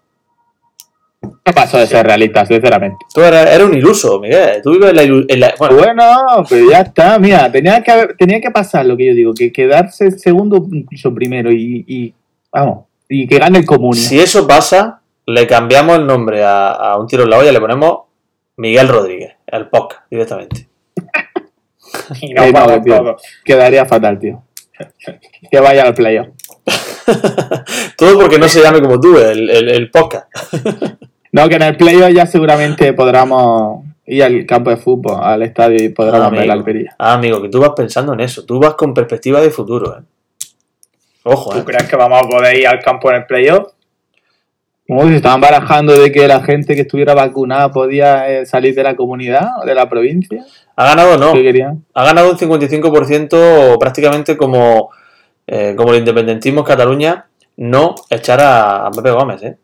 No pasó de ser realistas, sinceramente. Tú eres un iluso, Miguel. Tú vives en la, ilu- en la- bueno, Bueno, pero ya está, mira, tenía que haber- tenía que pasar lo que yo digo, que quedarse segundo, incluso primero, y, y vamos, y que gane el comunio. si eso pasa, le cambiamos el nombre a, a un tiro en la olla y le ponemos Miguel Rodríguez, el podcast, directamente. <laughs> Y Eh, no. Quedaría fatal, tío. <laughs> Que vaya al playoff. <laughs> Todo porque no se llame como tú, el, el- el podcast. No, que en el playoff ya seguramente podremos ir al campo de fútbol, al estadio y podremos ver la amigo. Almería. Ah, amigo, que tú vas pensando en eso. Tú vas con perspectiva de futuro, ¿eh? Ojo, ¿Tú ¿eh? crees que vamos a poder ir al campo en el playoff? Como se estaban barajando de que la gente que estuviera vacunada podía eh, salir de la comunidad o de la provincia. Ha ganado, no. Ha ganado un 55% prácticamente como, eh, como el independentismo en Cataluña, no echar a, a Pepe Gómez, ¿eh?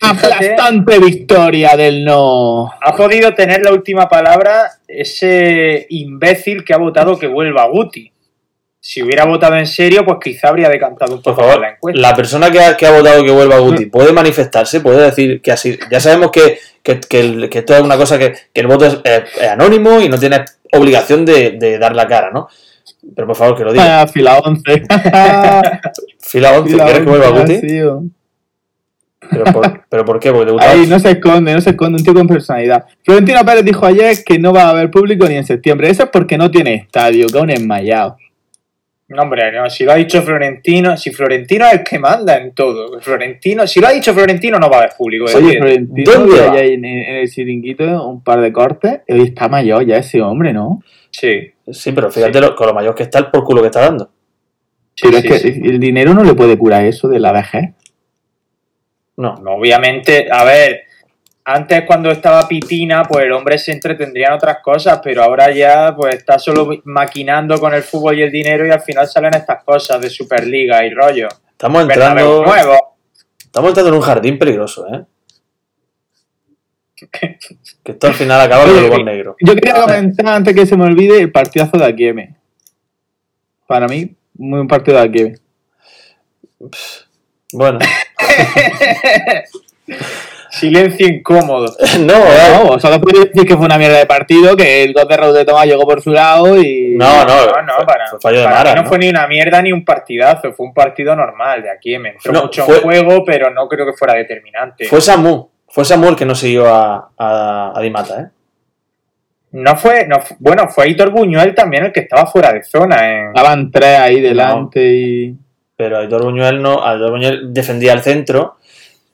Aplastante victoria del no. Ha podido tener la última palabra ese imbécil que ha votado que vuelva Guti. Si hubiera votado en serio, pues quizá habría decantado un Por favor, la encuesta. la persona que ha, que ha votado que vuelva a Guti puede manifestarse, puede decir que así. Ya sabemos que, que, que el- que esto es una cosa que, que el voto es, es- es anónimo y no tiene obligación de, de dar la cara, ¿no? Pero por favor, que lo diga. Ah, fila 11. <laughs> Fila 11, Fila ¿quieres que vuelva a 11, Guti? ¿Pero por, ¿Pero por qué? Porque te gusta. Ahí no se esconde, no se esconde, un tío con personalidad. Florentino Pérez dijo ayer que no va a haber público ni en septiembre. Eso es porque no tiene estadio, que es un enmayado. No, hombre, no, si lo ha dicho Florentino, si Florentino es el que manda en todo. Florentino, si lo ha dicho Florentino, no va a haber público. Oye. Florentino ¿Dónde va? ayer en, en el chiringuito un par de cortes. y Hoy está mayor ya ese hombre, ¿no? Sí. Sí, pero fíjate lo- con lo mayor que está el por culo que está dando. Sí, Pero sí, es que sí. el dinero no le puede curar eso de la vejez. No. No, Obviamente, a ver, antes cuando estaba Pitina, pues el hombre se entretendría en otras cosas, pero ahora ya pues está solo maquinando con el fútbol y el dinero y al final salen estas cosas de Superliga y rollo. Estamos entrando, nuevo. estamos entrando en un jardín peligroso, ¿eh? <laughs> Que esto al final acaba con el gol negro. Yo quería comentar antes que se me olvide el partidazo de Akieme. Para mí, muy buen partido de Akieme. Bueno, <laughs> <laughs> Silencio incómodo. <laughs> no, eh. No, solo puedo decir que fue una mierda de partido, que el gol de Raúl de Tomás llegó por su lado y... No, no, No, no, fue- para, fue fallo de para Mara, mí no, ¿no? fue ni una mierda ni un partidazo, fue un partido normal de aquí. Me entró No, mucho fue- en juego, pero no creo que fuera determinante. Fue Samu, fue Samu el que no siguió a, a, a Di Mata, ¿eh? No fue, no fu- bueno, fue Hitor Buñuel también el que estaba fuera de zona. En... Estaban tres ahí delante y... Pero Aitor Buñuel no, Aitor Buñuel defendía el centro,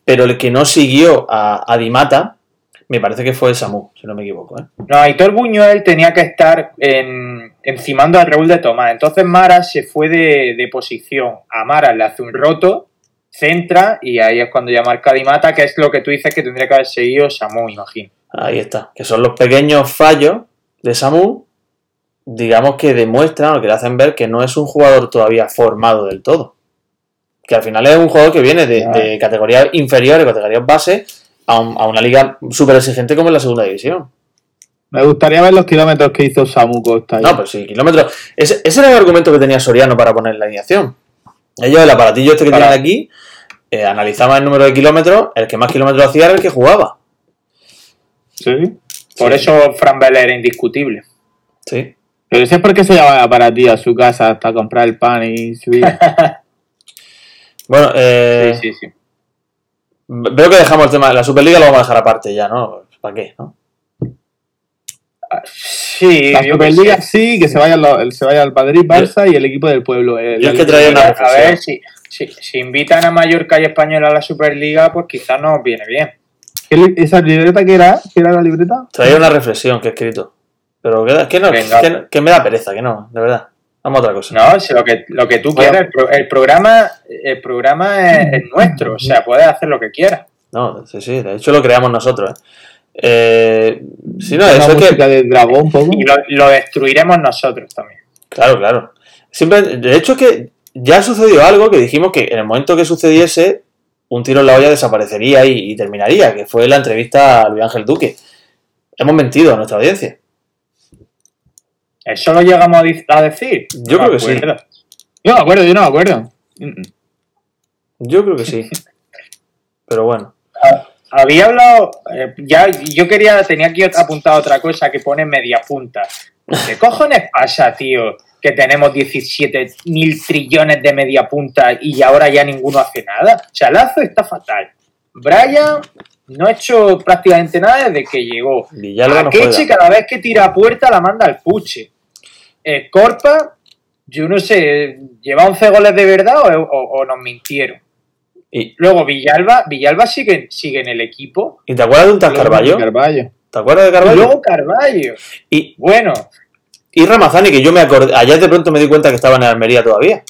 pero el que no siguió a, a Di Mata, me parece que fue Samu, si no me equivoco, ¿eh? No, Hitor Buñuel tenía que estar en, encimando al Raúl de Tomás. Entonces Mara se fue de, de posición. A Mara le hace un roto, centra y ahí es cuando ya marca Di Mata, que es lo que tú dices que tendría que haber seguido Samu, imagino. Ahí está, que son los pequeños fallos de Samu, digamos que demuestran o que le hacen ver que no es un jugador todavía formado del todo. Que al final es un jugador que viene de, de categorías inferiores, categorías base, a, un- a una liga súper exigente como es la segunda división. Me gustaría ver los kilómetros que hizo Samu Costa. ahí. No, pues sí, kilómetros. Ese, ese era el argumento que tenía Soriano para poner la alineación. Ellos, el aparatillo este que Para- tienen aquí, eh, analizaban el número de kilómetros, el que más kilómetros hacía era el que jugaba. Sí. Por eso Fran Vela era indiscutible. Sí. Pero ese es porque se llevaba para ti a su casa hasta comprar el pan y subir. <laughs> Bueno, eh, Sí, sí, sí. veo que dejamos el tema. La Superliga lo vamos a dejar aparte ya, ¿no? ¿Para qué? ¿no? Sí, La Superliga qué sí, que se vaya, lo- se vaya al Madrid, Barça y el equipo del pueblo. el- yo es que traía una A ver, si, si, si invitan a Mallorca y Español a la Superliga, pues quizás nos viene bien. ¿Qué ¿Esa libreta que era? ¿Qué era la libreta? Traía una reflexión que he escrito. Pero que, que no, que, que me da pereza, que no, de verdad. Vamos a otra cosa. No, si lo que, lo que tú Bueno. quieras. El, pro- el programa, el programa es, es nuestro, o sea, puedes hacer lo que quieras. No, sí, sí, de hecho lo creamos nosotros. ¿eh? Eh, sí, no, eso es que. música de dragón poco. Y lo, lo destruiremos nosotros también. Claro, claro. Siempre, de hecho, que ya sucedió algo que dijimos que en el momento que sucediese, un tiro en la olla desaparecería y, y terminaría, que fue la entrevista a Luis Ángel Duque. Hemos mentido a nuestra audiencia. ¿Eso lo llegamos a, a decir? Yo No creo que sí. Yo no me acuerdo, yo no me acuerdo. Yo creo que sí. <laughs> Pero bueno. Había hablado, eh, ya yo quería, tenía aquí apuntado otra cosa que pone media punta. ¿Qué <laughs> cojones pasa, tío? Que tenemos 17 mil trillones de media punta y ahora ya ninguno hace nada. O sea, Lazo está fatal. Brian no ha hecho prácticamente nada desde que llegó. Villalba no juega. cada vez que tira a puerta la manda al puche. Eh, Corpa, yo no sé, ¿lleva 11 goles de verdad o, o- o nos mintieron? Y, Luego Villalba, Villalba sigue, sigue en el equipo. ¿y te acuerdas de un tal Carballo? Carballo. ¿Te acuerdas de Y Carballo? luego Carballo. Y, Bueno, y Ramazani, que yo me acordé. Ayer de pronto me di cuenta que estaba en Almería todavía.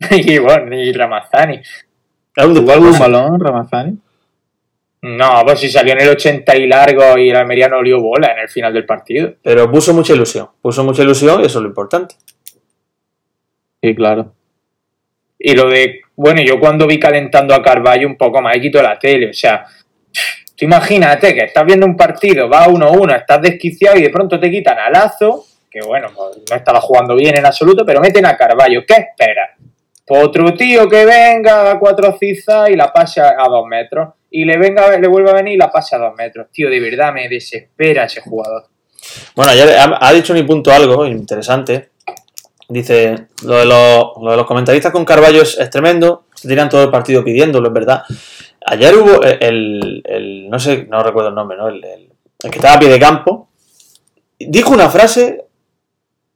<laughs> y bueno, y Ramazani. Es un ¿Jugó algún balón, Ramazani? No, pues si salió en el 80 y largo y el Almería no lió bola en el final del partido. Pero puso mucha ilusión. Puso mucha ilusión y eso es lo importante. Sí, claro. Y lo de, bueno, yo cuando vi calentando a Carballo un poco más, quito la tele. O sea, tú imagínate que estás viendo un partido, va 1-1, estás desquiciado y de pronto te quitan a Lazo, que bueno, pues no estaba jugando bien en absoluto, pero meten a Carballo. ¿Qué esperas? Otro tío que venga a cuatro cizas y la pase a, dos metros. Y le venga, le vuelva a venir y la pase a dos metros. Tío, de verdad me desespera ese jugador. Bueno, ayer ha, dicho mi punto algo interesante. Dice, lo de, los, lo de los comentaristas con Carballo es, es tremendo. Se tiran todo el partido pidiéndolo, es verdad. Ayer hubo el, el- no sé, no recuerdo el nombre, ¿no? El, el- el que estaba a pie de campo. Dijo una frase,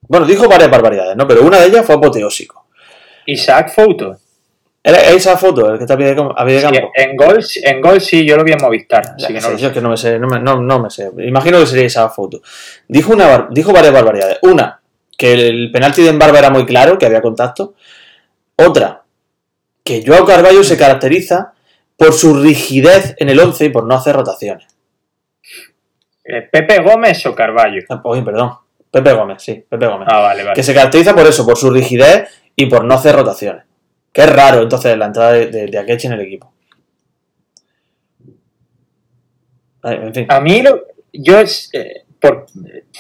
bueno, dijo varias barbaridades, ¿no? Pero una de ellas fue apoteósico. Isaac Fouto. ¿Era esa foto, el que está a pie de, cam- a pie de Sí, campo? en gol, en gol sí, yo lo vi en Movistar. Así Ya, que no sí, lo yo es que no me sé, no me, no- no me sé. Imagino que sería esa foto. Dijo, una, dijo varias barbaridades. Una, que el penalti de Embarba era muy claro, que había contacto. Otra, que Joao Carballo se caracteriza por su rigidez en el 11 y por no hacer rotaciones. Eh, ¿Pepe Gómez o Carballo? Ah, Oye, perdón. Pepe Gómez, sí, Pepe Gómez. Ah, vale, vale. Que se caracteriza por eso, por su rigidez y por no hacer rotaciones. Que es raro, entonces, la entrada de, de, de Akechi en el equipo. En fin. A mí, lo- yo, es, eh, por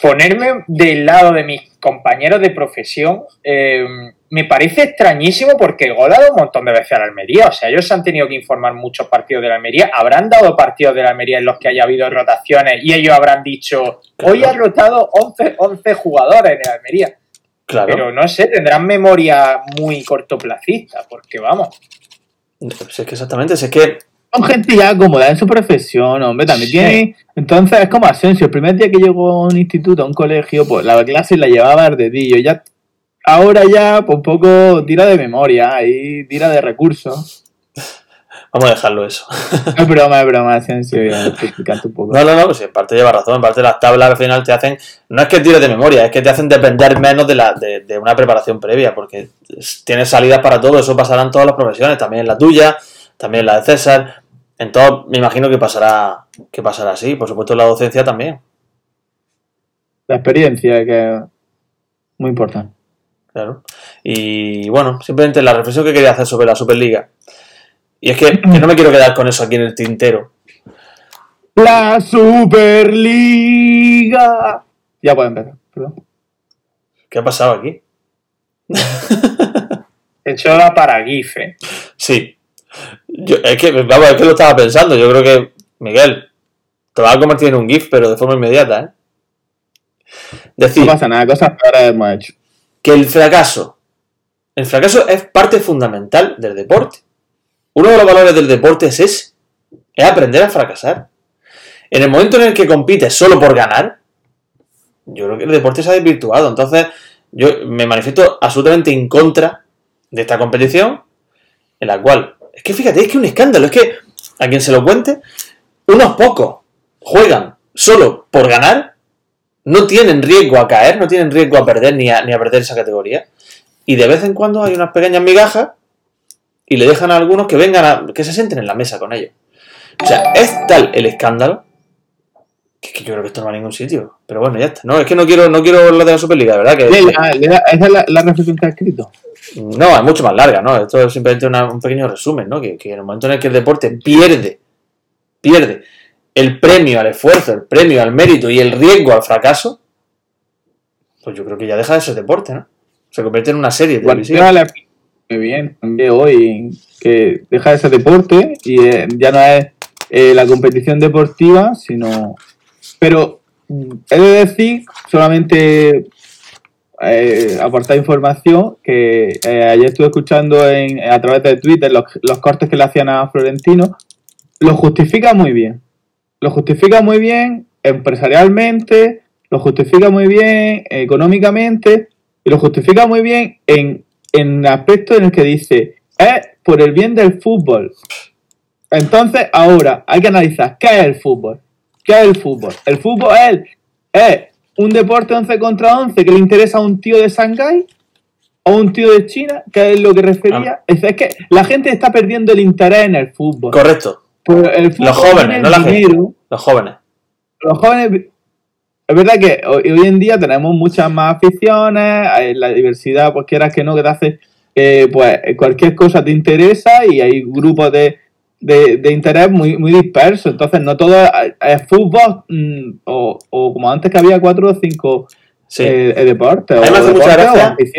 ponerme del lado de mis compañeros de profesión, eh, me parece extrañísimo porque gol ha dado un montón de veces a la Almería. O sea, ellos han tenido que informar muchos partidos de la Almería. Habrán dado partidos de la Almería en los que haya habido rotaciones y ellos habrán dicho, hoy ha rotado 11, 11 jugadores en el Almería. Claro. Pero no sé, tendrán memoria muy cortoplacista, porque vamos. Si es que exactamente, si es que Son gente ya cómoda en su profesión, hombre, también Sí. tiene... Entonces es como Asensio, el primer día que llegó a un instituto, a un colegio, pues la clase la llevaba al dedillo, ya... Ahora ya, pues un poco tira de memoria, ahí tira de recursos. Vamos a dejarlo eso. Es <laughs> broma, es broma, Asensio, un poco. No, no, no, pues en parte lleva razón, en parte las tablas al final te hacen, no es que tires de memoria, es que te hacen depender menos de, la, de, de una preparación previa, porque es- tienes salidas para todo, eso pasará en todas las profesiones, también en la tuya, también en la de César, en todo me imagino que pasará, que pasará así, por supuesto en la docencia también, La experiencia, que es muy importante. claro. Y bueno, simplemente la reflexión que quería hacer sobre la Superliga, y es que, que no me quiero quedar con eso aquí en el tintero, La Superliga. Ya pueden empezar, perdón. ¿qué ha pasado aquí? <laughs> De hecho, da para GIF, ¿eh? Sí. Yo, es, que, vamos, es que lo estaba pensando. Yo creo que, Miguel, te vas a convertir en un GIF, pero de forma inmediata, ¿eh? Decir No pasa nada, cosas ahora hemos hecho. que el fracaso, el fracaso es parte fundamental del deporte. Uno de los valores del deporte es ese, es aprender a fracasar. En el momento en el que compites solo por ganar, yo creo que el deporte se ha desvirtuado. Entonces, yo me manifiesto absolutamente en contra de esta competición, en la cual, es que fíjate, es que un escándalo, es que a quien se lo cuente, unos pocos juegan solo por ganar, no tienen riesgo a caer, no tienen riesgo a perder ni a, ni a perder esa categoría, y de vez en cuando hay unas pequeñas migajas y le dejan a algunos que vengan a, que se sienten en la mesa con ellos. O sea, es tal el escándalo que, que yo creo que esto no va a ningún sitio. Pero bueno, ya está. No, es que no quiero, no quiero hablar de la Superliga, verdad que. Esa es la, la reflexión que ha escrito. No, es mucho más larga, ¿no? Esto es simplemente una- un pequeño resumen, ¿no? Que, que en el momento en el que el deporte pierde, pierde el premio al esfuerzo, el premio al mérito y el riesgo al fracaso, pues yo creo que ya deja de ser deporte, ¿no? Se convierte en una serie televisiva. Guardiola muy bien también hoy que deja de ser deporte y eh, ya no es eh, la competición deportiva, sino... Pero mm, he de decir, solamente eh, aportar información, que eh, ayer estuve escuchando en, a través de Twitter los, los cortes que le hacían a Florentino, lo justifica muy bien. Lo justifica muy bien empresarialmente, lo justifica muy bien económicamente y lo justifica muy bien en, en aspectos en el que dice, es por el bien del fútbol. Entonces, ahora hay que analizar qué es el fútbol. ¿Qué es el fútbol? El fútbol es, es un deporte 11 contra 11 que le interesa a un tío de Shanghái a un tío de China, que es lo que refería. Ah. Es, es que la gente está perdiendo el interés en el fútbol. Correcto. El fútbol Los jóvenes, tiene no la gente. dinero. Los jóvenes. Los jóvenes. Es verdad que hoy, hoy en día tenemos muchas más aficiones, hay la diversidad, pues quieras que no, que te hace, eh, pues cualquier cosa te interesa y hay grupos de, de, de interés muy, muy dispersos. Entonces, no todo es, fútbol mm, o, o como antes que había cuatro o cinco Sí. eh, eh, deportes. A mí me o deportes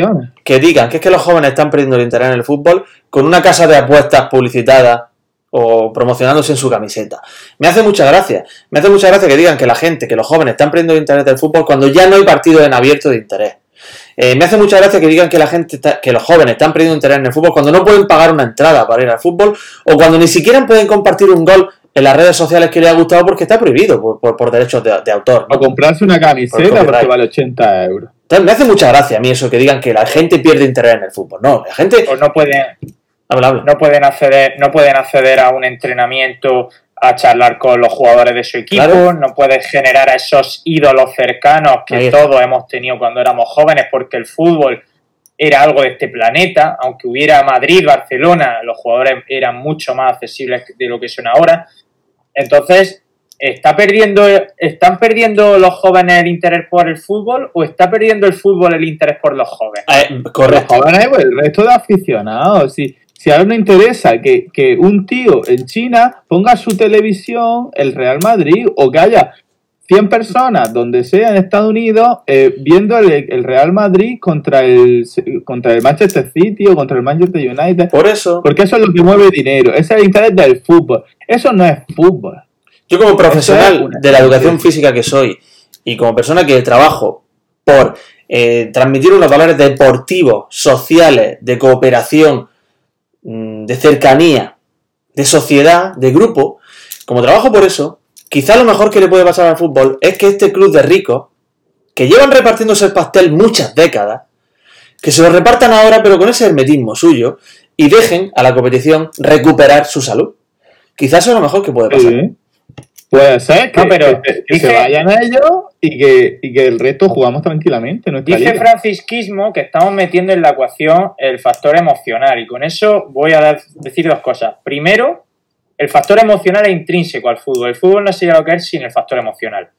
o que digan que es que los jóvenes están perdiendo el interés en el fútbol con una casa de apuestas publicitada o promocionándose en su camiseta. Me hace mucha gracia. Me hace mucha gracia que digan que la gente, que los jóvenes están perdiendo el interés del fútbol cuando ya no hay partidos en abierto de interés. Eh, me hace mucha gracia que digan que la gente está- que los jóvenes están perdiendo interés en el fútbol cuando no pueden pagar una entrada para ir al fútbol o cuando ni siquiera pueden compartir un gol en las redes sociales que les ha gustado porque está prohibido por, por- por derechos de, de autor. ¿no? O comprarse una camiseta porque vale 80 euros. Entonces, me hace mucha gracia a mí eso que digan que la gente pierde interés en el fútbol. No, la gente... Pues no pueden, Habla, habla. no pueden acceder, no pueden acceder a un entrenamiento a charlar con los jugadores de su equipo, Claro. no pueden generar a esos ídolos cercanos que todos hemos tenido cuando éramos jóvenes, porque el fútbol era algo de este planeta, aunque hubiera Madrid, Barcelona, los jugadores eran mucho más accesibles de lo que son ahora. Entonces, ¿está perdiendo, ¿están perdiendo los jóvenes el interés por el fútbol o está perdiendo el fútbol el interés por los jóvenes? Eh, Los jóvenes, pues, el resto de aficionados. Si, si a él no interesa que, que un tío en China ponga su televisión el Real Madrid o que haya 100 personas, donde sea en Estados Unidos, eh, viendo el, el Real Madrid contra el, contra el Manchester City o contra el Manchester United. Por eso, Porque eso es lo que mueve dinero. Ese es el interés del fútbol. Eso no es fútbol. yo como es profesional de la educación física que soy y como persona que trabajo por eh, transmitir unos valores deportivos, sociales, de cooperación, de cercanía, de sociedad, de grupo, como trabajo por eso, quizá lo mejor que le puede pasar al fútbol es que este club de ricos, que llevan repartiéndose el pastel muchas décadas, que se lo repartan ahora pero con ese hermetismo suyo y dejen a la competición recuperar su salud. Quizás eso es lo mejor que puede pasar. Sí. Puede ser que, No, pero que- que se vayan ellos y que, y que el resto jugamos tranquilamente. Dice liga. Francisquismo que estamos metiendo en la ecuación el factor emocional y con eso voy a dar- decir dos cosas. Primero, el factor emocional es intrínseco al fútbol. El fútbol no sería lo que es sin el factor emocional.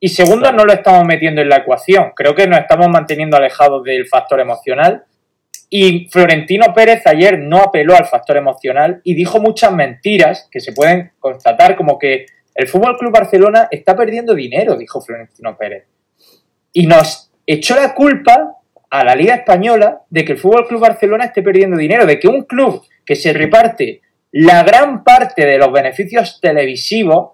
Y segundo, no lo estamos metiendo en la ecuación. Creo que nos estamos manteniendo alejados del factor emocional. Y Florentino Pérez ayer no apeló al factor emocional y dijo muchas mentiras que se pueden constatar, como que el Fútbol Club Barcelona está perdiendo dinero, dijo Florentino Pérez. Y nos echó la culpa a la Liga Española de que el Fútbol Club Barcelona esté perdiendo dinero, de que un club que se reparte la gran parte de los beneficios televisivos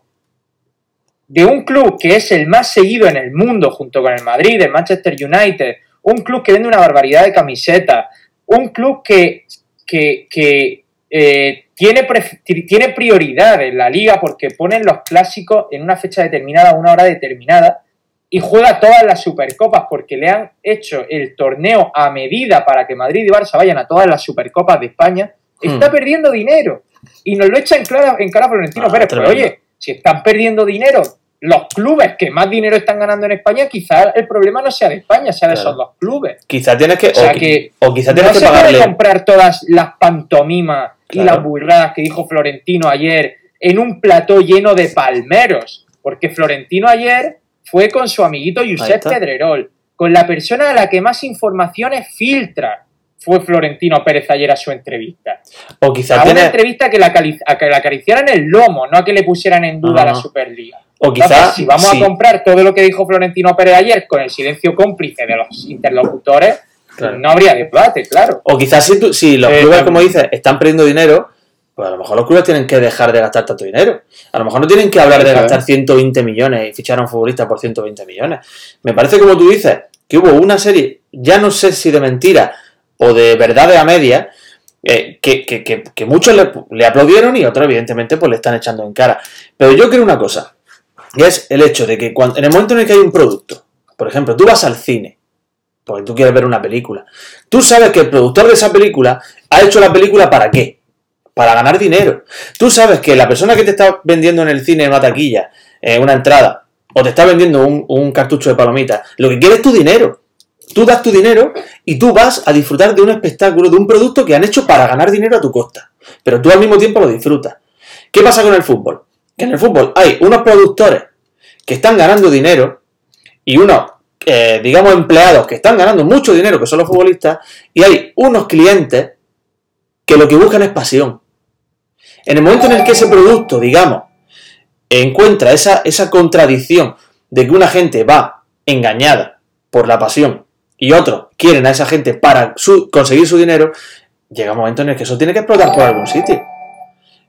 de un club que es el más seguido en el mundo junto con el Madrid, el Manchester United, un club que vende una barbaridad de camisetas, un club que, que, que, eh, tiene, tiene prioridad en la liga porque ponen los clásicos en una fecha determinada, a una hora determinada, y juega todas las supercopas porque le han hecho el torneo a medida para que Madrid y Barça vayan a todas las supercopas de España, está Hmm. perdiendo dinero. Y nos lo echa en cara, en cara Florentino Ah, Pérez. Pero tremendo. oye, si están perdiendo dinero, los clubes que más dinero están ganando en España, quizás el problema no sea de España, sea de Claro. esos dos clubes. Quizá tienes que. O sea o, que o quizá No tienes que se puede comprar todas las pantomimas y las burradas que dijo Florentino ayer en un plató lleno de palmeros. Porque Florentino ayer fue con su amiguito Josep. Pedrerol, con la persona a la que más informaciones filtra. Fue Florentino Pérez ayer a su entrevista. O quizá A una entrevista que la, cali- a que la acariciaran el lomo, no a que le pusieran en duda la Superliga. O quizá. Entonces, si vamos sí, a comprar todo lo que dijo Florentino Pérez ayer con el silencio cómplice de los interlocutores, Claro. no habría debate, claro. O quizás si, tú- si los Eh, clubes, también. como dices, están perdiendo dinero, pues a lo mejor los clubes tienen que dejar de gastar tanto dinero. A lo mejor no tienen que hablar de gastar 120 millones y fichar a un futbolista por 120 millones. Me parece, como tú dices, que hubo una serie, ya no sé si de mentiras o de verdades a media, eh, que, que- que- que muchos le, le aplaudieron y otros, evidentemente, pues le están echando en cara. Pero yo creo una cosa, y es el hecho de que cuando, en el momento en el que hay un producto, por ejemplo, tú vas al cine, porque tú quieres ver una película, tú sabes que el productor de esa película ha hecho la película para qué? Para ganar dinero. Tú sabes que la persona que te está vendiendo en el cine una taquilla, eh, una entrada, o te está vendiendo un, un cartucho de palomitas, lo que quiere es tu dinero. Tú das tu dinero y tú vas a disfrutar de un espectáculo, de un producto que han hecho para ganar dinero a tu costa. Pero tú al mismo tiempo lo disfrutas. ¿Qué pasa con el fútbol? Que en el fútbol hay unos productores que están ganando dinero y unos, eh, digamos, empleados que están ganando mucho dinero, que son los futbolistas, y hay unos clientes que lo que buscan es pasión. En el momento en el que ese producto, digamos, encuentra esa, esa contradicción de que una gente va engañada por la pasión y otros quieren a esa gente para conseguir su dinero, llega un momento en el que eso tiene que explotar por algún sitio.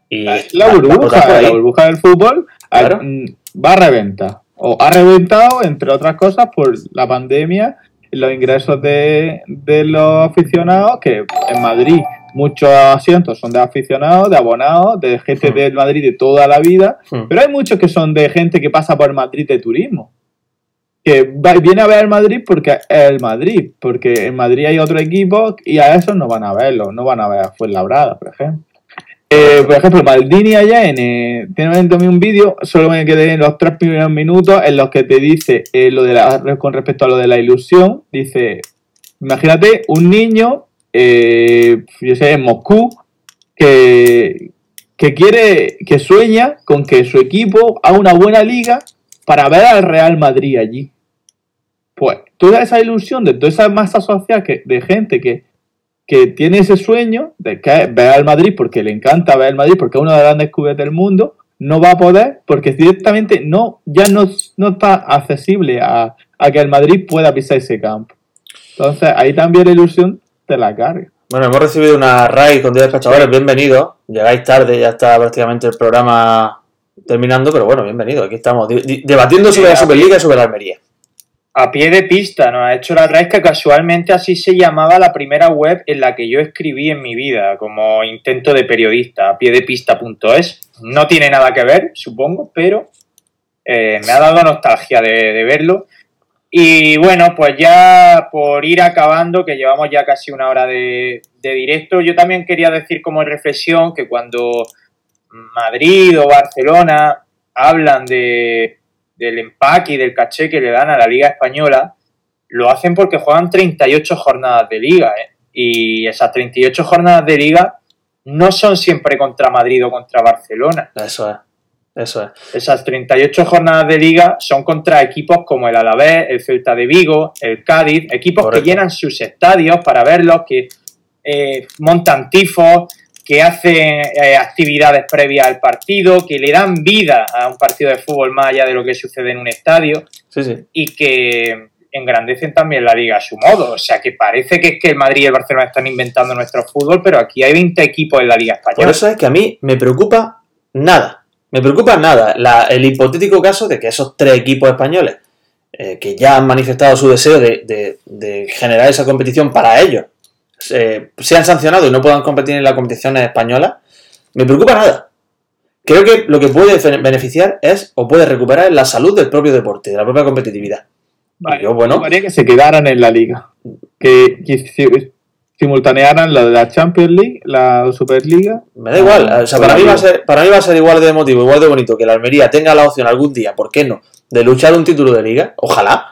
Y la burbuja, la burbuja del fútbol mm, va a reventar. O ha reventado, entre otras cosas, por la pandemia, los ingresos de, de los aficionados, que en Madrid muchos asientos son de aficionados, de abonados, de gente hmm. del Madrid de toda la vida, hmm. pero hay muchos que son de gente que pasa por Madrid de turismo que viene a ver el Madrid porque es el Madrid, porque en Madrid hay otro equipo y a esos no van a verlo, no van a ver a Fuenlabrada, por ejemplo. Eh, por ejemplo, Maldini allá en, eh, tiene un vídeo, solo me quedé en los tres primeros minutos en los que te dice eh, lo de la, con respecto a lo de la ilusión, dice, imagínate un niño, yo sé, en Moscú, que, que quiere, que sueña con que su equipo haga una buena liga para ver al Real Madrid allí. Pues toda esa ilusión de toda esa masa social de gente que, que tiene ese sueño de que ver al Madrid porque le encanta ver al Madrid porque es uno de los grandes clubes del mundo, no va a poder porque directamente no, ya no, no está accesible a, que el Madrid pueda pisar ese campo. Entonces ahí también la ilusión te la carga. Bueno, hemos recibido una raid con 10 espectadores, bienvenidos. Llegáis tarde, ya está prácticamente el programa terminando, pero bueno, bienvenido. Aquí estamos debatiendo sobre la Superliga y sobre la Almería. A pie de pista, nos ha hecho la que casualmente así se llamaba la primera web en la que yo escribí en mi vida, como intento de periodista, a pie de pista.es. No tiene nada que ver, supongo, pero eh, me ha dado nostalgia de, verlo. Y bueno, pues ya por ir acabando, que llevamos ya casi una hora de, de directo, yo también quería decir como reflexión que cuando Madrid o Barcelona hablan de, del empaque y del caché que le dan a la Liga Española, lo hacen porque juegan 38 jornadas de liga. ¿eh? Y esas 38 jornadas de liga no son siempre contra Madrid o contra Barcelona. Eso es. Eso es. Esas 38 jornadas de liga son contra equipos como el Alavés, el Celta de Vigo, el Cádiz, equipos que llenan sus estadios para verlos, que eh, montan tifos, que hacen eh, actividades previas al partido, que le dan vida a un partido de fútbol más allá de lo que sucede en un estadio y que engrandecen también la liga a su modo. O sea, que parece que es que el Madrid y el Barcelona están inventando nuestro fútbol, pero aquí hay 20 equipos en la liga española. Por eso es que a mí me preocupa nada. Me preocupa nada el hipotético caso de que esos tres equipos españoles eh, que ya han manifestado su deseo de generar esa competición para ellos eh, sean sancionados y no puedan competir en la competición española, me preocupa nada. Creo que lo que puede beneficiar es o puede recuperar la salud del propio deporte, de la propia competitividad. Vale, yo, bueno, que se quedaran en la liga. Que, simultanearan la de la Champions League, la Superliga. Me da igual, o sea, para mí, va a ser, para mí va a ser igual de emotivo, igual de bonito que la Almería tenga la opción algún día, ¿por qué no? De luchar un título de liga, ojalá.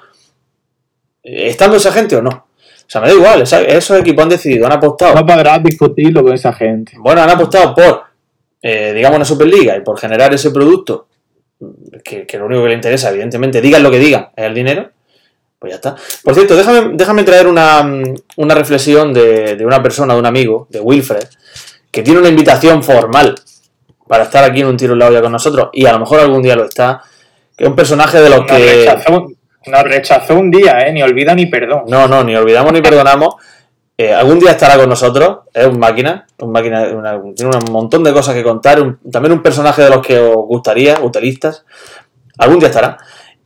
¿Estando esa gente o no? O sea, me da igual, esos equipos han decidido, han apostado. No podrás discutirlo con esa gente. Bueno, han apostado por, eh, digamos, una Superliga y por generar ese producto, que, lo único que le interesa, evidentemente, digan lo que digan, es el dinero. Pues ya está. Por cierto, déjame, déjame traer una, reflexión de, una persona, de un amigo, de Wilfred, que tiene una invitación formal para estar aquí en un tiro en la olla con nosotros, y a lo mejor algún día lo está, que es un personaje de los que... Nos rechazó un día, ¿eh? Ni olvida ni perdón. No, no, ni olvidamos ni perdonamos. Eh, algún día estará con nosotros, es un máquina, un máquina tiene un montón de cosas que contar, también un personaje de los que os gustaría, utilistas, algún día estará.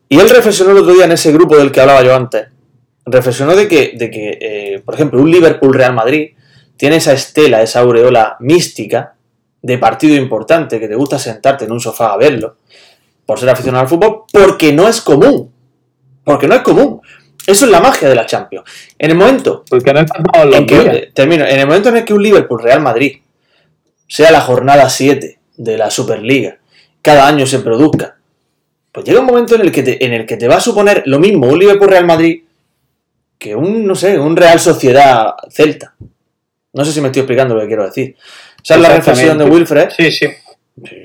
Y él reflexionó el otro día en ese grupo del que hablaba yo antes, reflexionó de que, de que eh, por ejemplo, un Liverpool-Real Madrid tiene esa estela, esa aureola mística de partido importante, que te gusta sentarte en un sofá a verlo, por ser aficionado al fútbol, porque no es común. Porque no es común. Eso es la magia de la Champions. En el momento. Porque no en que, termino, en el momento en el que un Liverpool Real Madrid sea la jornada 7 de la Superliga, cada año se produzca, pues llega un momento en el que te, en el que te va a suponer lo mismo un Liverpool Real Madrid que un, no sé, un Real Sociedad Celta. No sé si me estoy explicando lo que quiero decir. Es la reflexión de Wilfred. Sí, sí.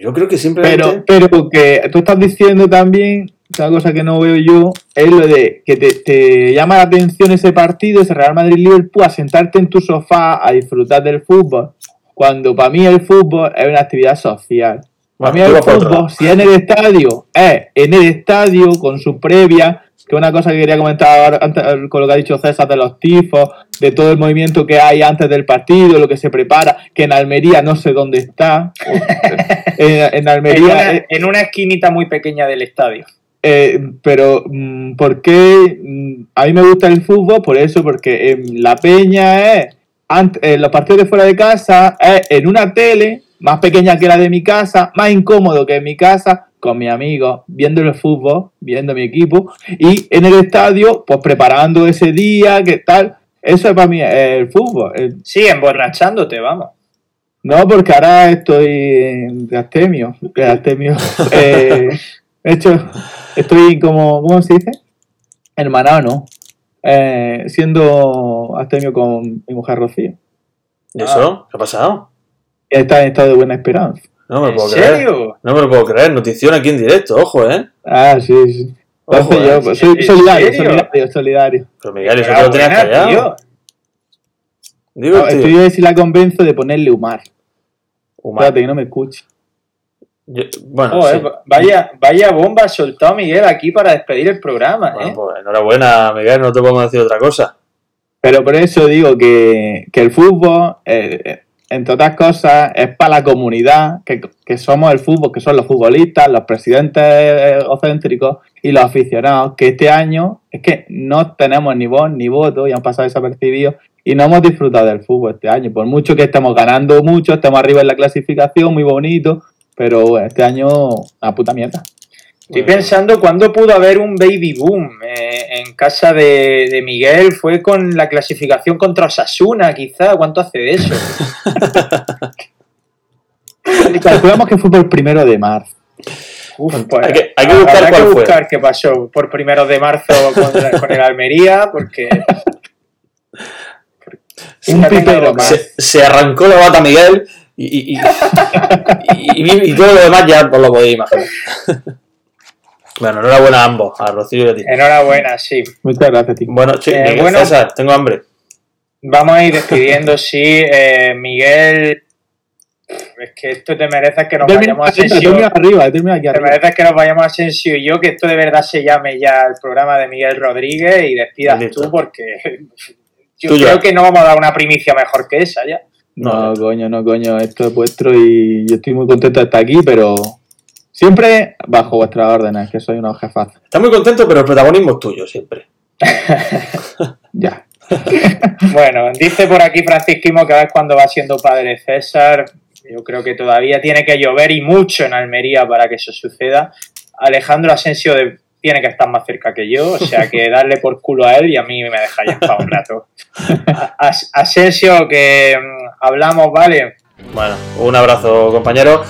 Yo creo que simplemente... Pero, pero que tú estás diciendo también, una cosa que no veo yo, es lo de que te, te llama la atención ese partido, ese Real Madrid-Liverpool, a sentarte en tu sofá a disfrutar del fútbol, cuando para mí el fútbol es una actividad social. Para mí el fútbol, si es en el estadio, es en el estadio con su previa, que es una cosa que quería comentar ahora antes, eh, con lo que ha dicho César de los tifos, de todo el movimiento que hay antes del partido, lo que se prepara, que en Almería no sé dónde está. en, <laughs> en En Almería, una, eh, en una esquinita muy pequeña del estadio. Eh, pero mm, ¿por qué? Mm, A mí me gusta el fútbol por eso, porque en la peña es, ant- en los partidos de fuera de casa, es en una tele más pequeña que la de mi casa, más incómodo que en mi casa, con mis amigos, viendo el fútbol, viendo mi equipo, y en el estadio, pues preparando ese día, qué tal. Eso es para mí el fútbol. El- Sí, emborrachándote, vamos. no, porque ahora estoy de astemio. De astemio. <laughs> Eh, de hecho, estoy como, ¿cómo se dice? Hermanado, ¿no? Eh, siendo astemio con mi mujer Rocío. ¿Y eso? ¿Qué ha pasado? Está en estado de buena esperanza. No me lo ¿En puedo creer. serio? No me lo puedo creer. Notición aquí en directo, ojo, ¿eh? Ah, sí, sí. Entonces Ojo, ¿eh? yo pues, soy ¿En solidario, serio? solidario, solidario. Pero Miguel, eso te lo tenías callado. Digo, No, estoy a ver si la convenzo de ponerle humar. Humar. Espérate que no me escuche. Yo- bueno, sí. vaya, vaya bomba soltado Miguel aquí para despedir el programa, Bueno, ¿eh? pues enhorabuena, Miguel, no te podemos decir otra cosa. Pero por eso digo que, que el fútbol, eh, entre otras cosas, es para la comunidad, que, que somos el fútbol, que son los futbolistas, los presidentes eh, egocéntricos y los aficionados, que este año es que no tenemos ni voz ni voto y han pasado desapercibidos y no hemos disfrutado del fútbol este año. Por mucho que estemos ganando mucho, estemos arriba en la clasificación, muy bonito, pero bueno, este año, una puta mierda. Estoy pensando cuándo pudo haber un baby boom eh, en casa de, de Miguel. Fue con la clasificación contra Osasuna, quizá. ¿Cuánto hace de eso? <laughs> Calculamos que fue por el primero de marzo. Uf, Hay que- hay que buscar habrá cuál que fue. buscar qué pasó por primero de marzo con, la- con el Almería, porque <laughs> Un tengo- más. Se, se arrancó la bata Miguel y, y, y, y- y todo lo demás ya os lo podéis imaginar. <laughs> Bueno, enhorabuena a ambos, a Rocío y a ti. enhorabuena, sí. Muchas gracias, tío. Bueno, sí, Eh, bueno. César, tengo hambre. Vamos a ir despidiendo, <laughs> sí. Eh, Miguel, es que esto te mereces que nos Termina, vayamos a termina Asensio. arriba, termina aquí Te mereces que nos vayamos a Asensio y yo, que esto de verdad se llame ya el programa de Miguel Rodríguez y despidas Listo. tú porque <laughs> yo Tú ya. creo que no vamos a dar una primicia mejor que esa ya. No, coño, no, coño, esto es vuestro y yo estoy muy contento de estar aquí, pero siempre bajo vuestras órdenes, que soy unos jefazos. Está muy contento, pero el protagonismo es tuyo siempre. <laughs> Ya. <laughs> Bueno, dice por aquí Francisquimo que a ver cuándo va siendo padre César. Yo creo que todavía tiene que llover y mucho en Almería para que eso suceda. Alejandro Asensio de- tiene que estar más cerca que yo, o sea que darle por culo a él y a mí me deja ya paz un rato. <laughs> As- Asensio, que mm, hablamos, ¿vale? Bueno, un abrazo, compañero.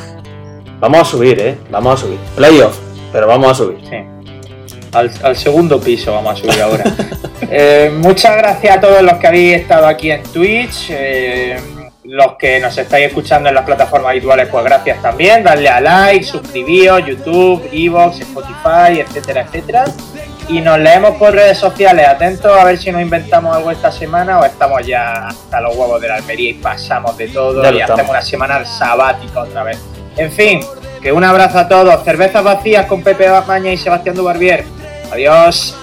Vamos a subir, ¿eh? Vamos a subir. Playoff, pero vamos a subir. Sí. Al, al segundo piso vamos a subir ahora. <laughs> Eh, muchas gracias a todos los que habéis estado aquí en Twitch. eh, los que nos estáis escuchando en las plataformas habituales, pues gracias también. Dadle a like, suscribíos, YouTube, Evox, Spotify, etcétera, etcétera. Y nos leemos por redes sociales. Atentos a ver si nos inventamos algo esta semana o estamos ya hasta los huevos de la Almería y pasamos de todo y estamos. hacemos una semana sabática otra vez. En fin, que un abrazo a todos. Cervezas vacías con Pepe Maña y Sebastián Dubarbier. Adiós.